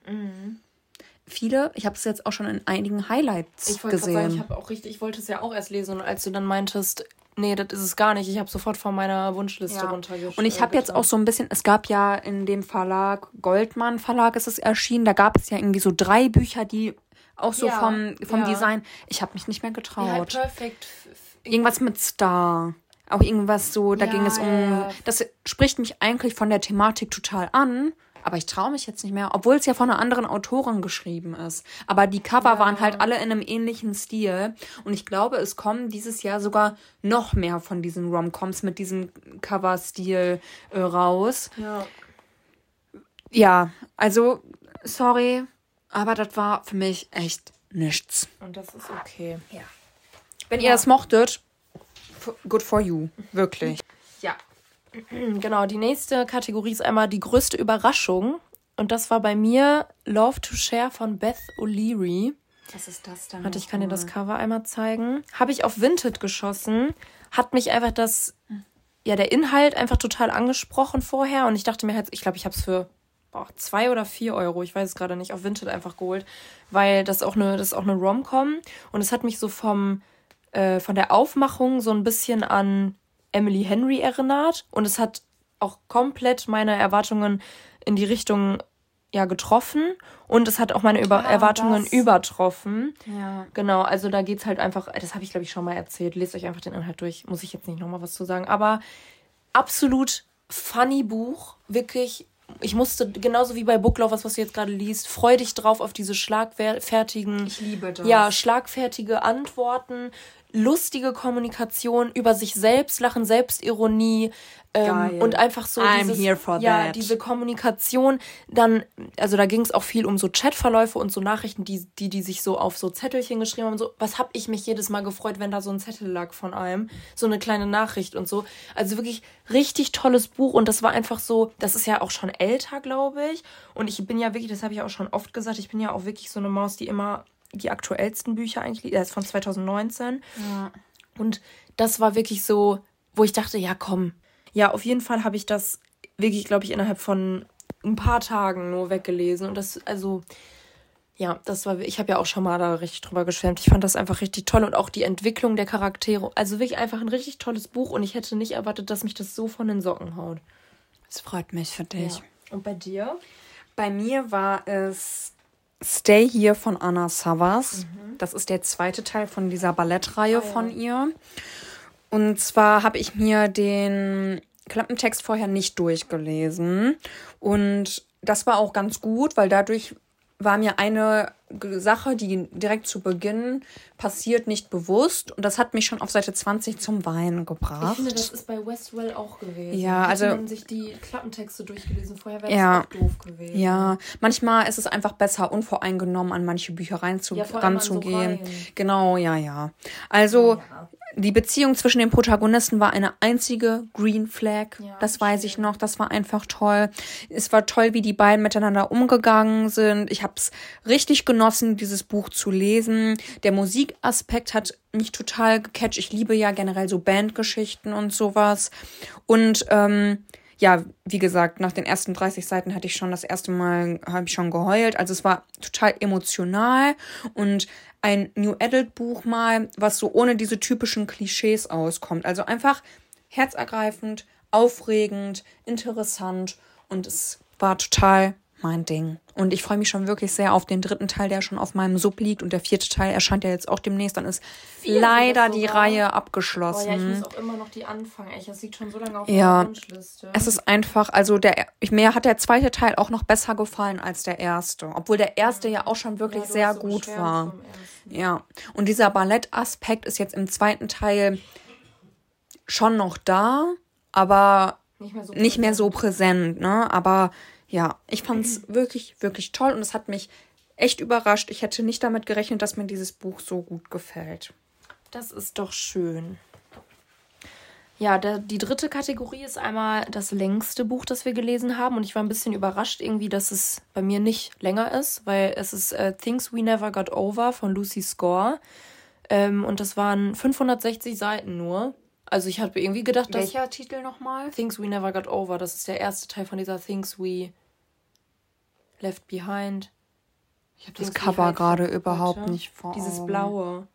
Viele, ich habe es jetzt auch schon in einigen Highlights Ich gerade sagen, ich gesehen. habe auch richtig, ich wollte es ja auch erst lesen und als du dann meintest, nee, das ist es gar nicht, ich habe sofort von meiner Wunschliste Ja. runtergeschrieben. Und ich habe jetzt auch so ein bisschen, es gab ja in dem Verlag, Goldmann Verlag ist es erschienen, da gab es ja irgendwie so drei Bücher, die auch so Ja, vom, vom ja. Design, ich habe mich nicht mehr ja, getraut. perfekt. irgendwas mit Star. Auch irgendwas so, da Ja, ging es um, ja, ja. das spricht mich eigentlich von der Thematik total an, aber ich traue mich jetzt nicht mehr, obwohl es ja von einer anderen Autorin geschrieben ist. Aber die Cover waren halt alle in einem ähnlichen Stil und ich glaube, es kommen dieses Jahr sogar noch mehr von diesen Romcoms mit diesem Cover-Stil äh, raus. Ja. Ja, also sorry, aber das war für mich echt nichts. Und das ist okay. Wenn ihr das mochtet, good for you, wirklich. Ja. Genau, die nächste Kategorie ist einmal die größte Überraschung. Und das war bei mir Love to Share von Beth O'Leary. Was ist das denn? Warte, ich kann dir das Cover einmal zeigen. Habe ich auf Vinted geschossen. Hat mich einfach das, ja, der Inhalt einfach total angesprochen vorher. Und ich dachte mir halt, ich glaube, ich habe es für boah, zwei oder vier Euro, ich weiß es gerade nicht, auf Vinted einfach geholt. Weil das auch eine, das ist auch eine Rom-Com. Und es hat mich so vom, äh, von der Aufmachung so ein bisschen an Emily Henry erinnert. Und es hat auch komplett meine Erwartungen in die Richtung ja getroffen. Und es hat auch meine Über Ah, Erwartungen das. übertroffen. Ja. Genau, also da geht's halt einfach, das habe ich glaube ich schon mal erzählt. Lest euch einfach den Inhalt durch, muss ich jetzt nicht nochmal was zu sagen. Aber absolut funny Buch, wirklich. Ich musste, genauso wie bei Booklovers, was du jetzt gerade liest, freu dich drauf auf diese schlagfertigen, Ich liebe das. ja, schlagfertige Antworten, lustige Kommunikation über sich selbst, Lachen, Selbstironie ähm, und einfach so I'm dieses, here for ja, that. diese Kommunikation. Dann, also da ging es auch viel um so Chatverläufe und so Nachrichten, die, die, die sich so auf so Zettelchen geschrieben haben. So, was hab ich mich jedes Mal gefreut, wenn da so ein Zettel lag von einem, so eine kleine Nachricht und so. Also wirklich richtig tolles Buch und das war einfach so, das ist ja auch schon älter, glaube ich. Und ich bin ja wirklich, das habe ich auch schon oft gesagt, ich bin ja auch wirklich so eine Maus, die immer die aktuellsten Bücher eigentlich, er ist von 2019. Ja. Und das war wirklich so, wo ich dachte, ja, komm. Ja, auf jeden Fall habe ich das wirklich, glaube ich, innerhalb von ein paar Tagen nur weggelesen. Und das, also, ja, das war, ich habe ja auch schon mal da richtig drüber geschwärmt. Ich fand das einfach richtig toll und auch die Entwicklung der Charaktere. Also wirklich einfach ein richtig tolles Buch und ich hätte nicht erwartet, dass mich das so von den Socken haut. Es freut mich für dich. Und bei dir? Bei mir war es Stay Here von Anna Savas. Das ist der zweite Teil von dieser Ballettreihe von ihr. Und zwar habe ich mir den Klappentext vorher nicht durchgelesen. Und das war auch ganz gut, weil dadurch war mir eine Sache, die direkt zu Beginn passiert, nicht bewusst. Und das hat mich schon auf Seite 20 zum Weinen gebracht. Ich finde, das ist bei Westwell auch gewesen. Ja, Hätte also- man sich die Klappentexte durchgelesen vorher, wäre Ja. das auch doof gewesen. Ja, manchmal ist es einfach besser, unvoreingenommen an manche Bücher reinzu Ja, so genau, ja, ja. Also, Ja. Die Beziehung zwischen den Protagonisten war eine einzige Green Flag. Ja, das weiß ich noch. Das war einfach toll. Es war toll, wie die beiden miteinander umgegangen sind. Ich habe es richtig genossen, dieses Buch zu lesen. Der Musikaspekt hat mich total gecatcht. Ich liebe ja generell so Bandgeschichten und sowas. Und ähm, ja, wie gesagt, nach den ersten 30 Seiten hatte ich schon das erste Mal, habe ich schon geheult. Also es war total emotional und ein New Adult Buch mal, was so ohne diese typischen Klischees auskommt. Also einfach herzergreifend, aufregend, interessant und es war total mein Ding. Und ich freue mich schon wirklich sehr auf den dritten Teil, der schon auf meinem Sub liegt. Und der vierte Teil erscheint ja jetzt auch demnächst. Dann ist Vier leider die Reihe Oh abgeschlossen. ja, ich muss auch immer noch die anfangen. Echt, das liegt schon so lange auf Ja. meiner Wunschliste. Es ist einfach, also der, mir hat der zweite Teil auch noch besser gefallen als der erste. Obwohl der erste ja auch schon wirklich Ja, sehr so gut war. Ja. Und dieser Ballettaspekt ist jetzt im zweiten Teil schon noch da, aber Nicht mehr so nicht mehr so präsent, ne? Aber ja, ich fand's wirklich, wirklich toll und es hat mich echt überrascht. Ich hätte nicht damit gerechnet, dass mir dieses Buch so gut gefällt. Das ist doch schön. Ja, der, die dritte Kategorie ist einmal das längste Buch, das wir gelesen haben. Und ich war ein bisschen überrascht irgendwie, dass es bei mir nicht länger ist, weil es ist äh, Things We Never Got Over von Lucy Score. Ähm, und das waren 560 Seiten nur. Also ich hatte irgendwie gedacht, dass Welcher Titel nochmal? Things We Never Got Over, das ist der erste Teil von dieser Things We Left Behind. Ich habe das Cover gerade überhaupt nicht vor Dieses Augen. blaue.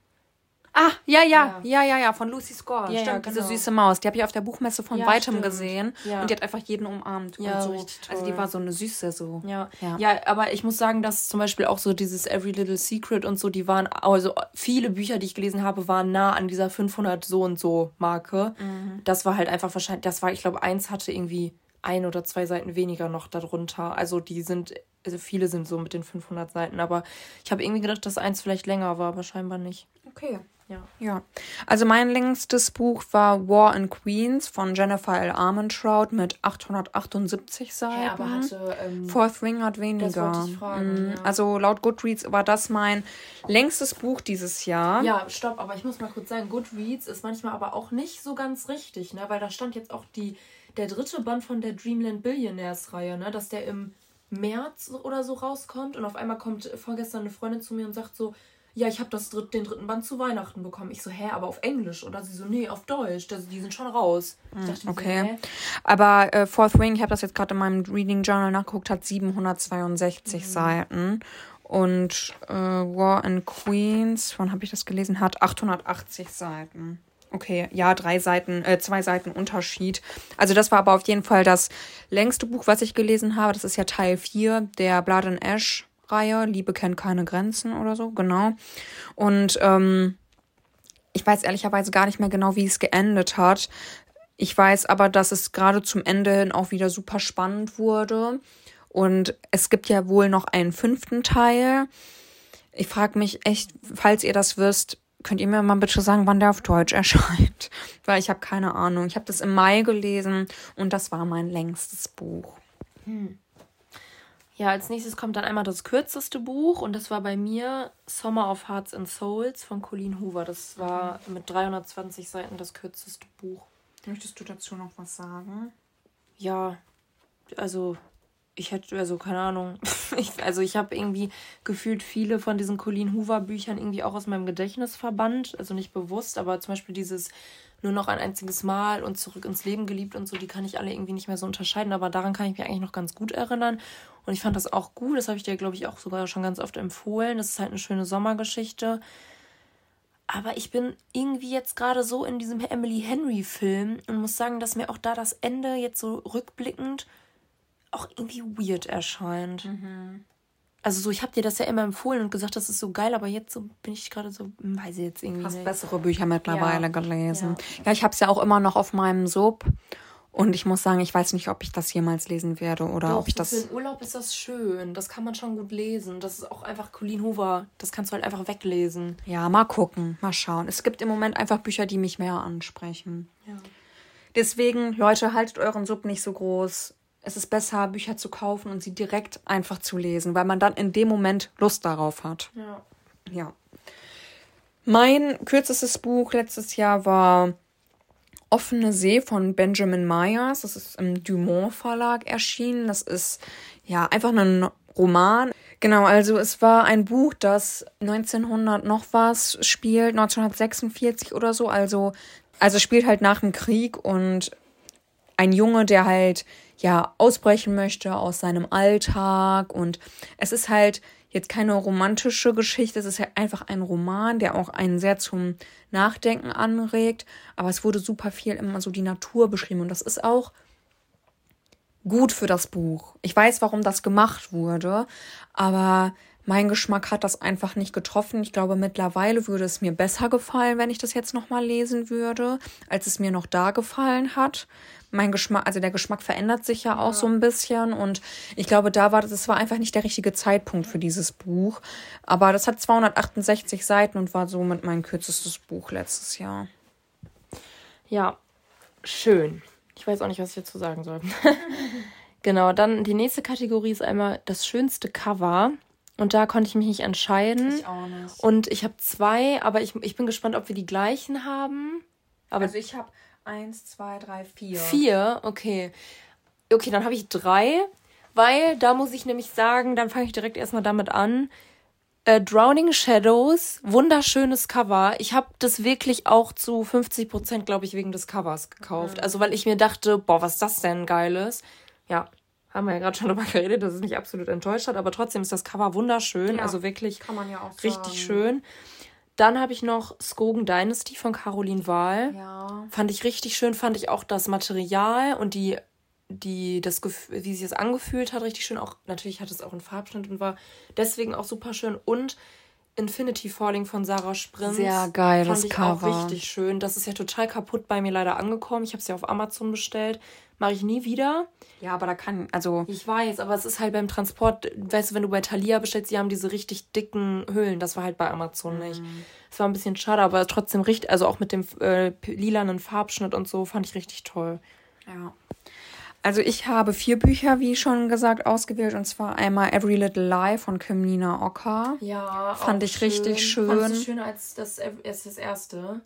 Ah, ja, ja, Ja. ja, ja, ja, von Lucy Score. Ja, ja, Stimmt, diese genau. süße Maus. Die habe ich auf der Buchmesse von Ja, weitem stimmt. gesehen. Ja. Und die hat einfach jeden umarmt. Ja, und so. richtig Also die toll. war so eine Süße so. Ja. Ja. ja, aber ich muss sagen, dass zum Beispiel auch so dieses Every Little Secret und so, die waren, also viele Bücher, die ich gelesen habe, waren nah an dieser 500 so und so Marke. Das war halt einfach wahrscheinlich, das war, ich glaube, eins hatte irgendwie ein oder zwei Seiten weniger noch darunter. Also die sind, also viele sind so mit den 500 Seiten, aber ich habe irgendwie gedacht, dass eins vielleicht länger war, aber scheinbar nicht. Okay. Ja. Ja. Also mein längstes Buch war War and Queens von Jennifer L. Armentrout mit 878 Seiten. Ja, aber hatte, ähm, Fourth Ring hat weniger. Fragen, Mm, ja. Also laut Goodreads war das mein längstes Buch dieses Jahr. Ja, stopp, aber ich muss mal kurz sagen, Goodreads ist manchmal aber auch nicht so ganz richtig, ne? Weil da stand jetzt auch die, der dritte Band von der Dreamland Billionaires-Reihe, ne? Dass der im März oder so rauskommt und auf einmal kommt vorgestern eine Freundin zu mir und sagt so, ja, ich habe dritt, den dritten Band zu Weihnachten bekommen. Ich so, hä, aber auf Englisch? Oder sie so, nee, auf Deutsch. Das, die sind schon raus. Ich dachte mir Okay. So? Aber äh, Fourth Ring, ich habe das jetzt gerade in meinem Reading Journal nachgeguckt, hat 762 Mhm. Seiten. Und äh, War and Queens, wann habe ich das gelesen? Hat 880 Seiten. Okay, ja, drei Seiten, äh, zwei Seiten Unterschied. Also das war aber auf jeden Fall das längste Buch, was ich gelesen habe. Das ist ja Teil 4 der Blood and Ash Reihe. Liebe kennt keine Grenzen oder so, genau. Und ähm, ich weiß ehrlicherweise gar nicht mehr genau, wie es geendet hat. Ich weiß aber, dass es gerade zum Ende hin auch wieder super spannend wurde. Und es gibt ja wohl noch einen fünften Teil. Ich frage mich echt, falls ihr das wisst, könnt ihr mir mal bitte sagen, wann der auf Deutsch erscheint? Weil ich habe keine Ahnung. Ich habe das im Mai gelesen und das war mein längstes Buch. Ja, als nächstes kommt dann einmal das kürzeste Buch und das war bei mir Summer of Hearts and Souls von Colleen Hoover. Das war mit 320 Seiten das kürzeste Buch. Möchtest du dazu noch was sagen? Ja, also ich hätte, also keine Ahnung. Ich, also ich habe irgendwie gefühlt viele von diesen Colleen Hoover Büchern irgendwie auch aus meinem Gedächtnis verbannt. Also nicht bewusst, aber zum Beispiel dieses nur noch ein einziges Mal und zurück ins Leben geliebt und so, die kann ich alle irgendwie nicht mehr so unterscheiden. Aber daran kann ich mich eigentlich noch ganz gut erinnern. Und ich fand das auch gut. Das habe ich dir, glaube ich, auch sogar schon ganz oft empfohlen. Das ist halt eine schöne Sommergeschichte. Aber ich bin irgendwie jetzt gerade so in diesem Emily Henry-Film und muss sagen, dass mir auch da das Ende jetzt so rückblickend auch irgendwie weird erscheint. Also so, ich habe dir das ja immer empfohlen und gesagt, das ist so geil, aber jetzt so bin ich gerade so, hm, weiß ich jetzt irgendwie Hast nicht. bessere Bücher mittlerweile Ja. gelesen. Ja, ich habe es ja auch immer noch auf meinem Sub. Und ich muss sagen, ich weiß nicht, ob ich das jemals lesen werde oder Doch, ob ich das. für den Urlaub ist das schön. Das kann man schon gut lesen. Das ist auch einfach Colleen Hoover. Das kannst du halt einfach weglesen. Ja, mal gucken, mal schauen. Es gibt im Moment einfach Bücher, die mich mehr ansprechen. Ja. Deswegen, Leute, haltet euren Sub nicht so groß. Es ist besser, Bücher zu kaufen und sie direkt einfach zu lesen, weil man dann in dem Moment Lust darauf hat. Ja. Ja. Mein kürzestes Buch letztes Jahr war Offene See von Benjamin Myers. Das ist im Dumont Verlag erschienen. Das ist ja einfach ein Roman. Genau, also es war ein Buch, das 1900 noch was spielt, 1946 oder so. Also, also spielt halt nach dem Krieg und ein Junge, der halt ja ausbrechen möchte aus seinem Alltag. Und es ist halt jetzt keine romantische Geschichte, es ist halt einfach ein Roman, der auch einen sehr zum Nachdenken anregt, aber es wurde super viel immer so die Natur beschrieben. Und das ist auch gut für das Buch. Ich weiß, warum das gemacht wurde, aber mein Geschmack hat das einfach nicht getroffen. Ich glaube, mittlerweile würde es mir besser gefallen, wenn ich das jetzt nochmal lesen würde, als es mir noch da gefallen hat. Mein Geschmack, also der Geschmack verändert sich ja auch ja. so ein bisschen und ich glaube, da war das war einfach nicht der richtige Zeitpunkt für dieses Buch. Aber das hat 268 Seiten und war somit mein kürzestes Buch letztes Jahr. Ja, schön. Ich weiß auch nicht, was ich dazu sagen soll. genau, dann die nächste Kategorie ist einmal das schönste Cover. Und da konnte ich mich nicht entscheiden. Ich auch nicht. Und ich habe zwei, aber ich, ich bin gespannt, ob wir die gleichen haben. Aber also ich habe eins, zwei, drei, vier. Vier, okay. Okay, dann habe ich drei, weil da muss ich nämlich sagen, dann fange ich direkt erstmal damit an. Äh, Drowning Shadows, wunderschönes Cover. Ich habe das wirklich auch zu 50 Prozent, glaube ich, wegen des Covers gekauft. Mhm. Also weil ich mir dachte, boah, was ist das denn geiles? Ja, haben wir ja gerade schon darüber geredet, dass es mich absolut enttäuscht hat, aber trotzdem ist das Cover wunderschön, ja, also wirklich ja richtig schön. Dann habe ich noch Skogan Dynasty von Caroline Wahl. Ja. Fand ich richtig schön, fand ich auch das Material und die die das wie sich das angefühlt hat richtig schön auch natürlich hat es auch einen Farbschnitt und war deswegen auch super schön und Infinity Falling von Sarah Sprint. Sehr geeiles Fand ich Cover. auch richtig schön. Das ist ja total kaputt bei mir leider angekommen. Ich habe es ja auf Amazon bestellt. Mache ich nie wieder. Ja, aber da kann, also. Ich weiß, aber es ist halt beim Transport, weißt du, wenn du bei Thalia bestellst, die haben diese richtig dicken Hüllen. Das war halt bei Amazon mhm. nicht. Es war ein bisschen schade, aber trotzdem richtig, also auch mit dem äh, lilanen Farbschnitt und so, fand ich richtig toll. Ja. Also ich habe vier Bücher, wie schon gesagt, ausgewählt. Und zwar einmal Every Little Lie von Kim Nina Ocker. Ja, fand ich schön. richtig schön. Fandest du schöner als das, als das erste?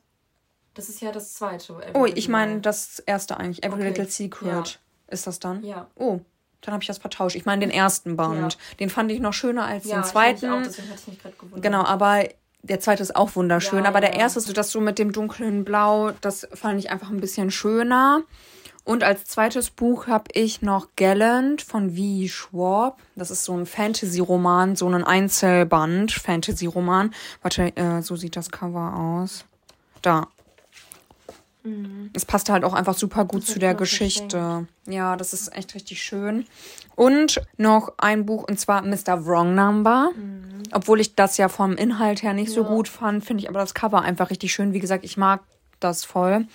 Das ist ja das zweite. Every oh, ich meine das erste eigentlich. Every okay. Little Secret. Ja. Ist das dann? Ja. Oh, dann habe ich das vertauscht. Ich meine den ersten Band. Ja. Den fand ich noch schöner als ja, den zweiten. Auch, deswegen hatte ich mich gerade gewundert. Genau, aber der zweite ist auch wunderschön. Ja, aber der erste, so das so mit dem dunklen Blau, das fand ich einfach ein bisschen schöner. Und als zweites Buch habe ich noch Gallant von V. Schwab. Das ist so ein Fantasy-Roman, so ein Einzelband Fantasy-Roman. Warte, äh, so sieht das Cover aus. Da. Mhm. Es passt halt auch einfach super gut zu der Geschichte. Geschenkt. Ja, das ist echt richtig schön. Und noch ein Buch, und zwar Mr. Wrong Number. Mhm. Obwohl ich das ja vom Inhalt her nicht ja. so gut fand, finde ich aber das Cover einfach richtig schön. Wie gesagt, ich mag das voll.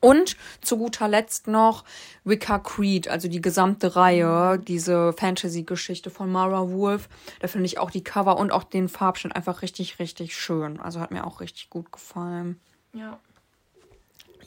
Und zu guter Letzt noch Wicca Creed, also die gesamte Reihe, diese Fantasy-Geschichte von Mara Wolf. Da finde ich auch die Cover und auch den Farbschnitt einfach richtig, richtig schön. Also hat mir auch richtig gut gefallen. Ja.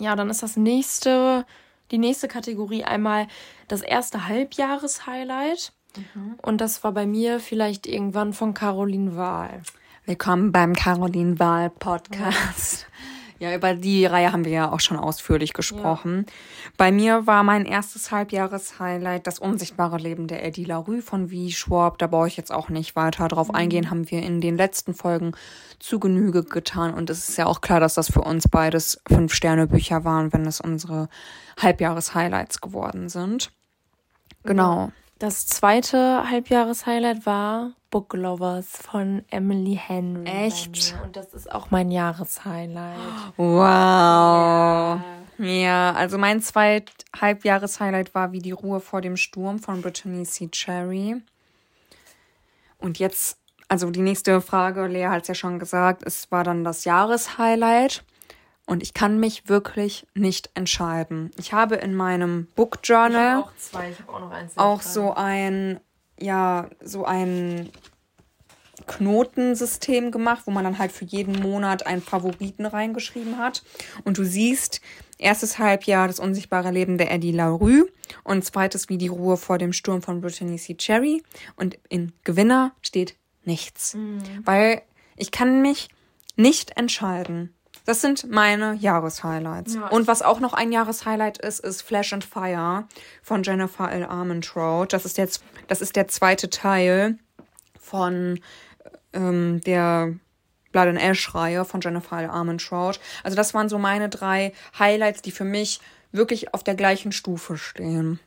Ja, dann ist das nächste, die nächste Kategorie einmal das erste Halbjahres-Highlight. Mhm. Und das war bei mir vielleicht irgendwann von Caroline Wahl. Willkommen beim Caroline Wahl Podcast. Ja. Ja, über die Reihe haben wir ja auch schon ausführlich gesprochen. Ja. Bei mir war mein erstes Halbjahreshighlight das unsichtbare Leben der Eddie LaRue von V. Schwab. Da brauche ich jetzt auch nicht weiter drauf mhm. eingehen, haben wir in den letzten Folgen zu Genüge getan. Und es ist ja auch klar, dass das für uns beides Fünf-Sterne-Bücher waren, wenn es unsere Halbjahreshighlights geworden sind. Genau. Das zweite Halbjahreshighlight war Book Lovers von Emily Henry. Echt? Und das ist auch mein Jahreshighlight. Wow. Ja. ja, also mein zweit Halbjahreshighlight war Wie die Ruhe vor dem Sturm von Brittany C. Cherry. Und jetzt, also die nächste Frage, Lea hat es ja schon gesagt, es war dann das Jahreshighlight. Und ich kann mich wirklich nicht entscheiden. Ich habe in meinem Book Journal auch, zwei. Auch, auch so ein, ja, so ein Knotensystem gemacht, wo man dann halt für jeden Monat einen Favoriten reingeschrieben hat. Und du siehst, erstes Halbjahr das unsichtbare Leben der Eddie LaRue und zweites wie die Ruhe vor dem Sturm von Brittany C. Cherry. Und in Gewinner steht nichts. Mhm. Weil ich kann mich nicht entscheiden. Das sind meine Jahreshighlights. Ja, und was auch noch ein Jahreshighlight ist, ist Flash and Fire von Jennifer L. Armentrout. Das ist der, das ist der zweite Teil von ähm, der Blood and Ash Reihe von Jennifer L. Armentrout. Also das waren so meine drei Highlights, die für mich wirklich auf der gleichen Stufe stehen.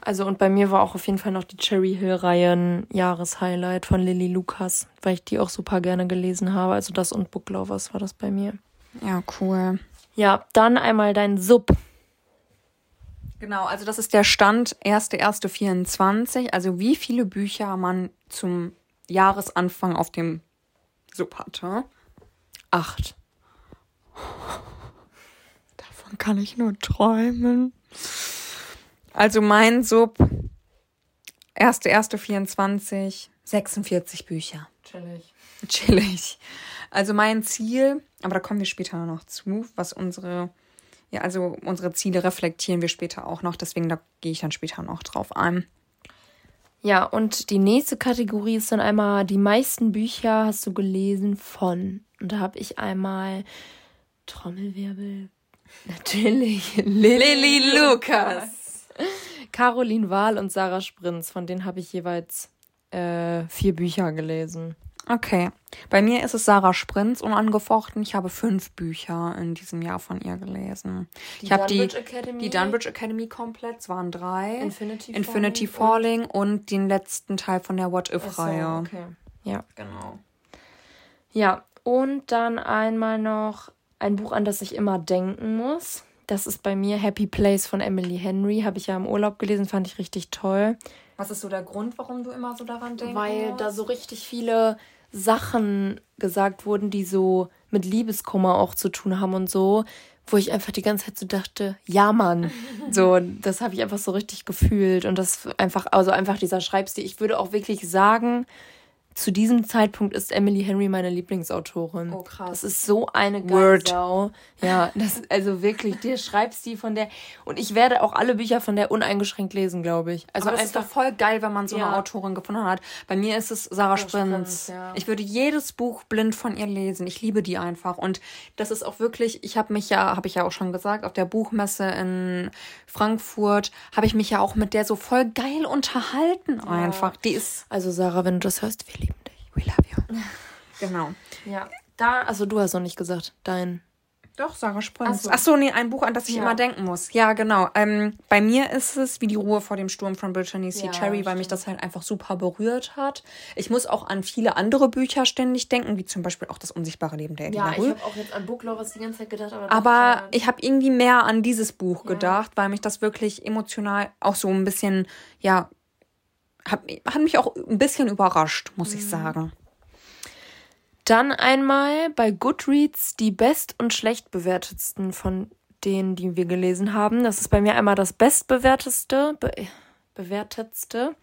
Also und bei mir war auch auf jeden Fall noch die Cherry Hill Reihe ein Jahreshighlight von Lily Lucas, weil ich die auch super gerne gelesen habe. Also das und Book Lovers war das bei mir. Ja, cool. Ja, dann einmal dein Sub. Genau, also das ist der Stand 1.1.24, also wie viele Bücher man zum Jahresanfang auf dem Sub hatte. Acht. Davon kann ich nur träumen. Also mein Sub 1.1.24, 46 Bücher. Chillig. Chillig. Also mein Ziel, aber da kommen wir später noch zu, was unsere, ja, also unsere Ziele reflektieren wir später auch noch, deswegen da gehe ich dann später noch drauf ein. Ja, und die nächste Kategorie ist dann einmal, die meisten Bücher hast du gelesen von. Und da habe ich einmal Trommelwirbel. Natürlich. Lilly Lukas. Caroline Wahl und Sarah Sprinz. Von denen habe ich jeweils äh, vier Bücher gelesen. Okay. Bei mir ist es Sarah Sprinz unangefochten. Ich habe fünf Bücher in diesem Jahr von ihr gelesen. Die ich habe die, Dunbridge Academy? die Dunbridge Academy komplett, es waren drei. Infinity Infinity Falling Falling und, den letzten Teil von der What If-Reihe. So, okay. Ja. Genau. Ja, und dann einmal noch ein Buch, an das ich immer denken muss. Das ist bei mir Happy Place von Emily Henry. Habe ich ja im Urlaub gelesen, fand ich richtig toll. Was ist so der Grund, warum du immer so daran denkst? Weil da so richtig viele Sachen gesagt wurden, die so mit Liebeskummer auch zu tun haben und so, wo ich einfach die ganze Zeit so dachte, ja Mann, so das habe ich einfach so richtig gefühlt und das einfach also einfach dieser Schreibstil. Ich würde auch wirklich sagen, zu diesem Zeitpunkt ist Emily Henry meine Lieblingsautorin. Oh, krass. Das ist so eine Word. Sau. Ja, das also wirklich, der Schreibstil von der und ich werde auch alle Bücher von der uneingeschränkt lesen, glaube ich. Also das ist doch voll geil, wenn man so eine Ja. Autorin gefunden hat. Bei mir ist es Sarah Sprinz. Ja. Ich würde jedes Buch blind von ihr lesen. Ich liebe die einfach. Und das ist auch wirklich, ich habe mich ja, habe ich ja auch schon gesagt, auf der Buchmesse in Frankfurt habe ich mich ja auch mit der so voll geil unterhalten einfach. Die ist, Also Sarah, wenn du das hörst, wir lieben dich. we love you. Genau. Ja. Da, also du hast noch nicht gesagt, dein. Doch, Sarah Sprinz. Ach so. Ach so, nee, ein Buch, an das ich Ja. immer denken muss. Ja, genau. Ähm, bei mir ist es wie die Ruhe vor dem Sturm von Brittany C. Ja, Cherry, weil mich stimmt. das halt einfach super berührt hat. Ich muss auch an viele andere Bücher ständig denken, wie zum Beispiel auch das unsichtbare Leben der Edina Rue. auch jetzt an Book Lovers die ganze Zeit gedacht, aber. Aber ich habe irgendwie mehr an dieses Buch gedacht, weil mich das wirklich emotional auch so ein bisschen, ja, hat, hat mich auch ein bisschen überrascht, muss Mhm. ich sagen. Dann einmal bei Goodreads die best- und schlecht bewertetsten von denen, die wir gelesen haben. Das ist bei mir einmal das bestbewertetste, be bewertetste.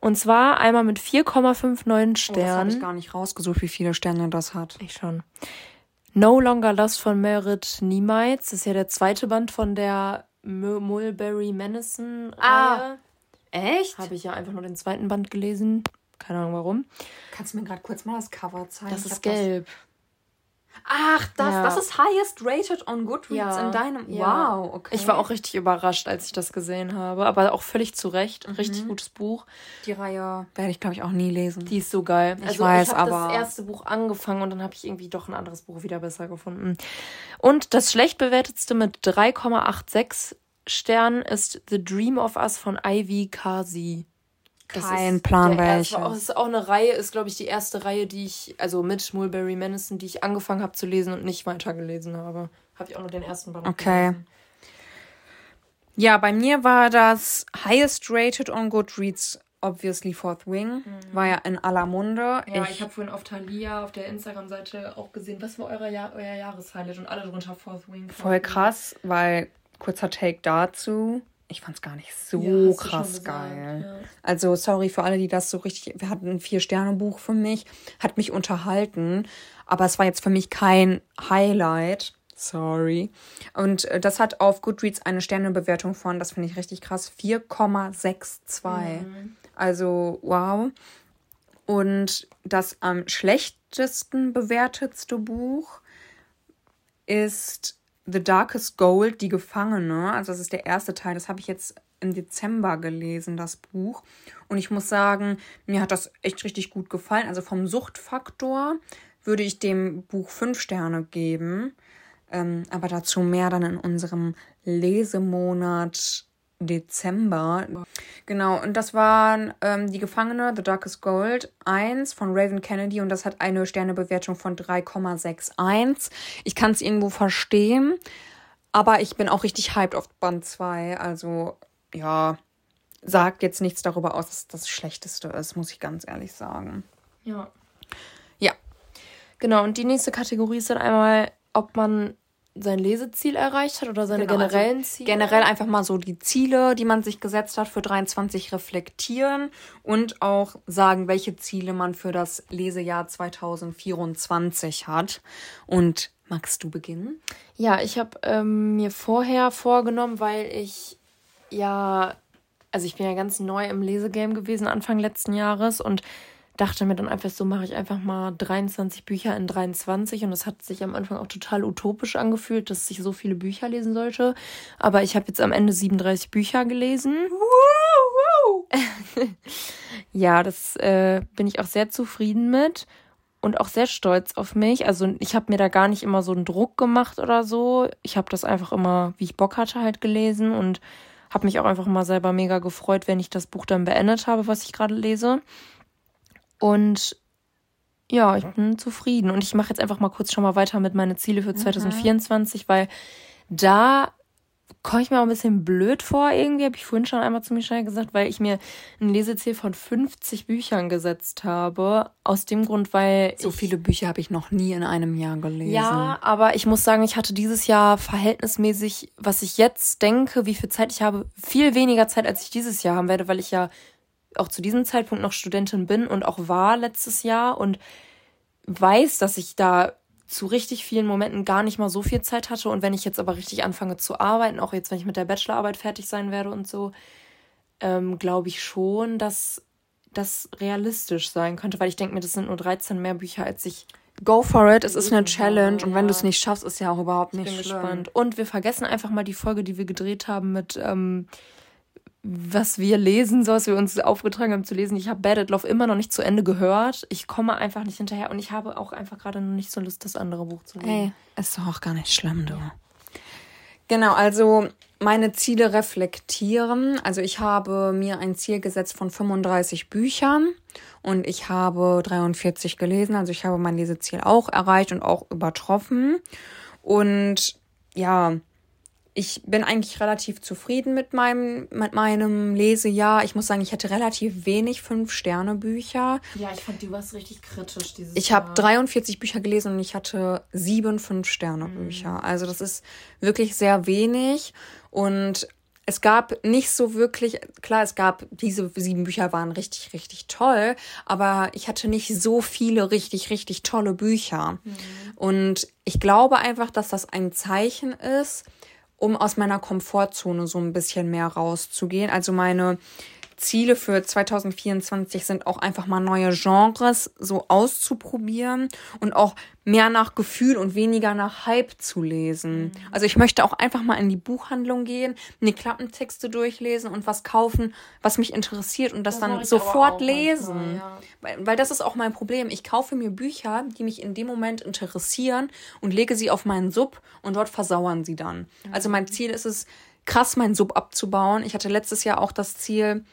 Und zwar einmal mit 4,59 Oh, das habe Sternen. ich gar nicht rausgesucht, wie viele Sterne das hat. Ich schon. No Longer Lost von Merit Niemeitz. Das ist ja der zweite Band von der Mulberry Madison. Ah. Echt? Habe ich ja einfach nur den zweiten Band gelesen. Keine Ahnung warum. Kannst du mir gerade kurz mal das Cover zeigen? Das Ich ist gelb. Ach, das, Ja. das ist highest rated on Goodreads in deinem. ja. Wow, okay. Ich war auch richtig überrascht, als ich das gesehen habe. Aber auch völlig zu Recht. Ein Mhm. richtig gutes Buch. die Reihe werde ich glaube ich auch nie lesen. Die ist so geil. Ich also weiß, ich habe aber- das erste Buch angefangen und dann habe ich irgendwie doch ein anderes Buch wieder besser gefunden. Und das schlecht bewertetste mit 3,86 Sternen ist The Dream of Us von Ivy Kasi. Kein Plan, der erste- welche. auch- Das ist auch eine Reihe, ist glaube ich die erste Reihe, die ich, also mit Mulberry Madison, die ich angefangen habe zu lesen und nicht weitergelesen habe. Habe ich auch nur den ersten Band Okay. gelesen. Ja, bei mir war das highest rated on Goodreads obviously Fourth Wing. War ja in aller Munde. Mhm. Ja, ich, habe vorhin auf Thalia auf der Instagram-Seite auch gesehen, was war euer, Jahr, euer Jahreshighlight und alle drunter Fourth Wing. Voll krass, weil kurzer Take dazu. Ich fand's gar nicht so Ja, krass geil. ja. Also sorry für alle, die das so richtig. Wir hatten ein Vier-Sterne-Buch für mich, hat mich unterhalten, aber es war jetzt für mich kein Highlight. Sorry. Und äh, das hat auf Goodreads eine Sternebewertung von, das finde ich richtig krass, 4,62. Also wow. Und das am schlechtesten bewertetste Buch ist The Darkest Gold, die Gefangene. Also das ist der erste Teil. Das habe ich jetzt im Dezember gelesen, das Buch. Und ich muss sagen, mir hat das echt richtig gut gefallen. Also vom Suchtfaktor würde ich dem Buch fünf Sterne geben. Ähm, aber dazu mehr dann in unserem Lesemonat Dezember. Genau, und das waren ähm, Die Gefangene, The Darkest Gold 1 von Raven Kennedy und das hat eine Sternebewertung von 3,61. Ich kann es irgendwo verstehen, aber ich bin auch richtig hyped auf Band 2. Also, ja, sagt jetzt nichts darüber aus, dass das Schlechteste ist, muss ich ganz ehrlich sagen. Ja. Ja. Genau, und die nächste Kategorie ist dann einmal, ob man sein Leseziel erreicht hat oder seine Genau, also generellen Ziele. Generell einfach mal so die Ziele, die man sich gesetzt hat für 23 reflektieren und auch sagen, welche Ziele man für das Lesejahr 2024 hat. Und magst du beginnen? Ja, ich habe ähm, mir vorher vorgenommen, weil ich ja, also ich bin ja ganz neu im Lesegame gewesen Anfang letzten Jahres und dachte mir dann einfach so, mache ich einfach mal 23 Bücher in 23 und das hat sich am Anfang auch total utopisch angefühlt, dass ich so viele Bücher lesen sollte. Aber ich habe jetzt am Ende 37 Bücher gelesen. ja, das äh, bin ich auch sehr zufrieden mit und auch sehr stolz auf mich. Also ich habe mir da gar nicht immer so einen Druck gemacht oder so. Ich habe das einfach immer, wie ich Bock hatte, halt gelesen und habe mich auch einfach mal selber mega gefreut, wenn ich das Buch dann beendet habe, was ich gerade lese. Und ja, ich bin zufrieden. Und ich mache jetzt einfach mal kurz schon mal weiter mit meinen Ziele für 2024, weil da komme ich mir auch ein bisschen blöd vor irgendwie, habe ich vorhin schon einmal zu Michelle gesagt, weil ich mir ein Leseziel von 50 Büchern gesetzt habe. Aus dem Grund, weil So viele Bücher habe ich noch nie in einem Jahr gelesen. ja, aber ich muss sagen, ich hatte dieses Jahr verhältnismäßig, was ich jetzt denke, wie viel Zeit ich habe, viel weniger Zeit, als ich dieses Jahr haben werde, weil ich ja auch zu diesem Zeitpunkt noch Studentin bin und auch war letztes Jahr und weiß, dass ich da zu richtig vielen Momenten gar nicht mal so viel Zeit hatte. Und wenn ich jetzt aber richtig anfange zu arbeiten, auch jetzt, wenn ich mit der Bachelorarbeit fertig sein werde und so, ähm, glaube ich schon, dass das realistisch sein könnte, weil ich denke mir, das sind nur 13 mehr Bücher, als ich Go for it, es ist eine Challenge und wenn du es nicht schaffst, ist ja auch überhaupt nicht bin schlimm. gespannt. Und wir vergessen einfach mal die Folge, die wir gedreht haben mit, ähm, was wir lesen, so was wir uns aufgetragen haben zu lesen. Ich habe Bad at Love immer noch nicht zu Ende gehört. Ich komme einfach nicht hinterher und ich habe auch einfach gerade noch nicht so Lust, das andere Buch zu lesen. Ey, ist doch auch gar nicht schlimm, du. Genau, also meine Ziele reflektieren. Also ich habe mir ein Ziel gesetzt von 35 Büchern und ich habe 43 gelesen. Also ich habe mein Leseziel auch erreicht und auch übertroffen. Und ja, ich bin eigentlich relativ zufrieden mit meinem, mit meinem Lesejahr. Ich muss sagen, ich hatte relativ wenig Fünf-Sterne-Bücher. Ja, ich fand, du warst richtig kritisch dieses Ich habe 43 Bücher gelesen und ich hatte sieben Fünf-Sterne-Bücher. Also das ist wirklich sehr wenig. Und es gab nicht so wirklich, klar, es gab, diese sieben Bücher waren richtig, richtig toll, aber ich hatte nicht so viele richtig, richtig tolle Bücher. Und ich glaube einfach, dass das ein Zeichen ist, um aus meiner Komfortzone so ein bisschen mehr rauszugehen. Also meine Ziele für 2024 sind auch einfach mal neue Genres so auszuprobieren und auch mehr nach Gefühl und weniger nach Hype zu lesen. Also ich möchte auch einfach mal in die Buchhandlung gehen, mir Klappentexte durchlesen und was kaufen, was mich interessiert und das, Das dann sofort auch manchmal, lesen. ja. Weil, weil das ist auch mein Problem. Ich kaufe mir Bücher, die mich in dem Moment interessieren und lege sie auf meinen Sub und dort versauern sie dann. Also mein Ziel ist es, krass meinen Sub abzubauen. Ich hatte letztes Jahr auch das Ziel,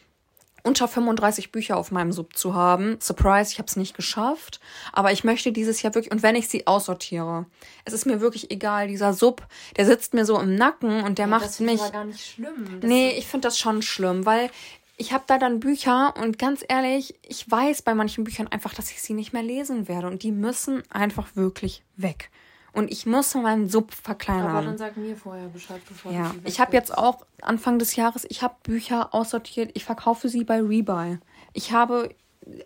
unter 35 Bücher auf meinem Sub zu haben. Surprise, ich habe es nicht geschafft. Aber ich möchte dieses Jahr wirklich, und wenn ich sie aussortiere, es ist mir wirklich egal, dieser Sub, der sitzt mir so im Nacken und der macht das mich. aber gar nicht schlimm. Das Nee, ich finde das schon schlimm, weil ich habe da dann Bücher und ganz ehrlich, ich weiß bei manchen Büchern einfach, dass ich sie nicht mehr lesen werde und die müssen einfach wirklich weg. Und ich muss meinen Sub verkleinern. aber dann sag mir vorher Bescheid, bevor du Ja, die ich habe jetzt auch Anfang des Jahres, ich habe Bücher aussortiert, ich verkaufe sie bei Rebuy. Ich habe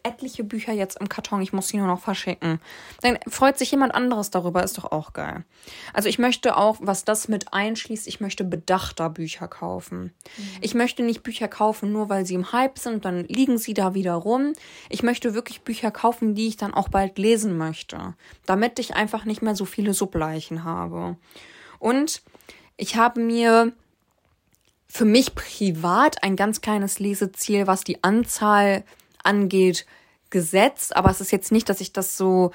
etliche Bücher jetzt im Karton, ich muss sie nur noch verschicken. Dann freut sich jemand anderes darüber, ist doch auch geil. Also ich möchte auch, was das mit einschließt, ich möchte bedachter Bücher kaufen. Ich möchte nicht Bücher kaufen, nur weil sie im Hype sind, dann liegen sie da wieder rum. Ich möchte wirklich Bücher kaufen, die ich dann auch bald lesen möchte, damit ich einfach nicht mehr so viele Subleichen habe. Und ich habe mir für mich privat ein ganz kleines Leseziel, was die Anzahl angeht, gesetzt. Aber es ist jetzt nicht, dass ich das so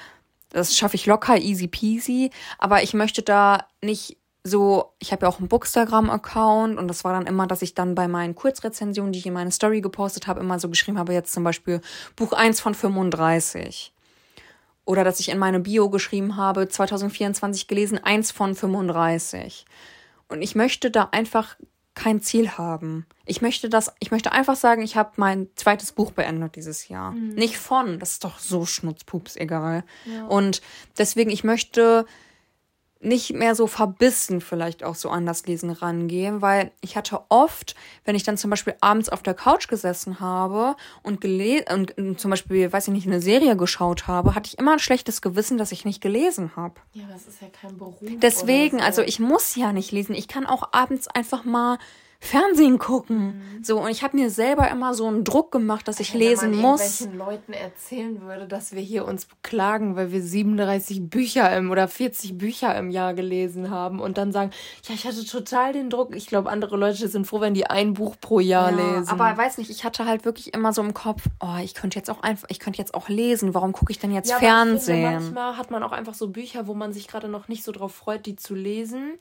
Das schaffe ich locker, easy peasy. Aber ich möchte da nicht so, ich habe ja auch einen Bookstagram-Account und das war dann immer, dass ich dann bei meinen Kurzrezensionen, die ich in meine Story gepostet habe, immer so geschrieben habe, jetzt zum Beispiel Buch 1 von 35. Oder dass ich in meine Bio geschrieben habe, 2024 gelesen, 1 von 35. Und ich möchte da einfach kein Ziel haben. Ich möchte das, ich möchte einfach sagen, ich habe mein zweites Buch beendet dieses Jahr. Mhm. Nicht von, das ist doch so schnutzpups egal. Ja. Und deswegen, ich möchte nicht mehr so verbissen vielleicht auch so an das Lesen rangehen, weil ich hatte oft, wenn ich dann zum Beispiel abends auf der Couch gesessen habe und gelesen und, und zum Beispiel, weiß ich nicht, eine Serie geschaut habe, hatte ich immer ein schlechtes Gewissen, dass ich nicht gelesen habe. Ja, das ist ja kein Beruf. Deswegen, so. also ich muss ja nicht lesen. Ich kann auch abends einfach mal Fernsehen gucken. Mhm. So, und ich habe mir selber immer so einen Druck gemacht, dass ich Wenn lesen man muss. Wenn Leuten erzählen würde, dass wir hier uns beklagen, weil wir 37 Bücher im oder 40 Bücher im Jahr gelesen haben und dann sagen, ja, ich hatte total den Druck. Ich glaube, andere Leute sind froh, wenn die ein Buch pro Jahr ja, lesen. Aber weiß nicht, ich hatte halt wirklich immer so im Kopf, oh, ich könnte jetzt auch einfach, ich könnte jetzt auch lesen. Warum gucke ich denn jetzt ja, Fernsehen? Finde, manchmal hat man auch einfach so Bücher, wo man sich gerade noch nicht so drauf freut, die zu lesen.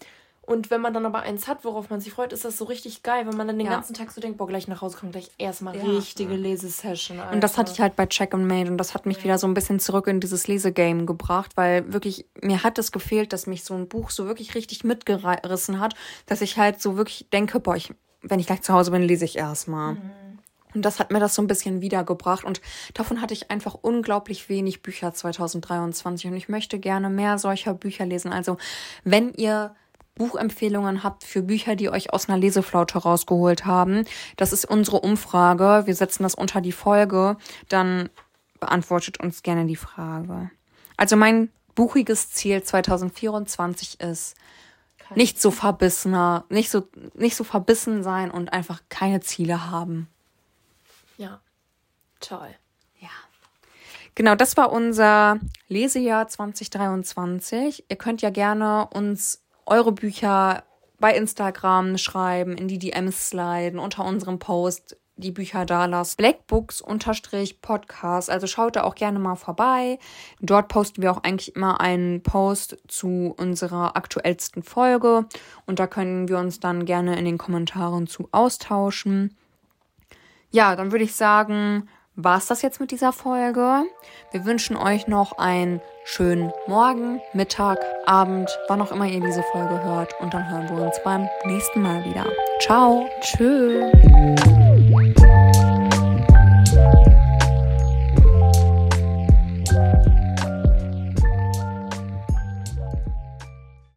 Und wenn man dann aber eins hat, worauf man sich freut, ist das so richtig geil, wenn man dann den ja. ganzen Tag so denkt, boah, gleich nach Hause kommt, gleich erstmal ja. richtige Lesesession. Alter. Und das hatte ich halt bei Check and Made und das hat mich ja. wieder so ein bisschen zurück in dieses Lesegame gebracht, weil wirklich, mir hat es gefehlt, dass mich so ein Buch so wirklich richtig mitgerissen hat, dass ich halt so wirklich denke, boah, ich, wenn ich gleich zu Hause bin, lese ich erstmal. Mhm. Und das hat mir das so ein bisschen wiedergebracht. Und davon hatte ich einfach unglaublich wenig Bücher 2023. Und ich möchte gerne mehr solcher Bücher lesen. Also, wenn ihr Buchempfehlungen habt für Bücher, die euch aus einer Leseflaute rausgeholt haben. Das ist unsere Umfrage. Wir setzen das unter die Folge. Dann beantwortet uns gerne die Frage. Also mein buchiges Ziel 2024 ist, nicht so verbissener, nicht so, nicht so verbissen sein und einfach keine Ziele haben. Ja, toll. Ja. Genau, das war unser Lesejahr 2023. Ihr könnt ja gerne uns eure Bücher bei Instagram schreiben, in die DMs sliden, unter unserem Post die Bücher da lasst. Blackbooks-Podcast. Also schaut da auch gerne mal vorbei. Dort posten wir auch eigentlich immer einen Post zu unserer aktuellsten Folge. Und da können wir uns dann gerne in den Kommentaren zu austauschen. Ja, dann würde ich sagen, war es das jetzt mit dieser Folge. Wir wünschen euch noch einen schönen Morgen, Mittag, Abend, wann auch immer ihr diese Folge hört. Und dann hören wir uns beim nächsten Mal wieder. Ciao. Tschüss.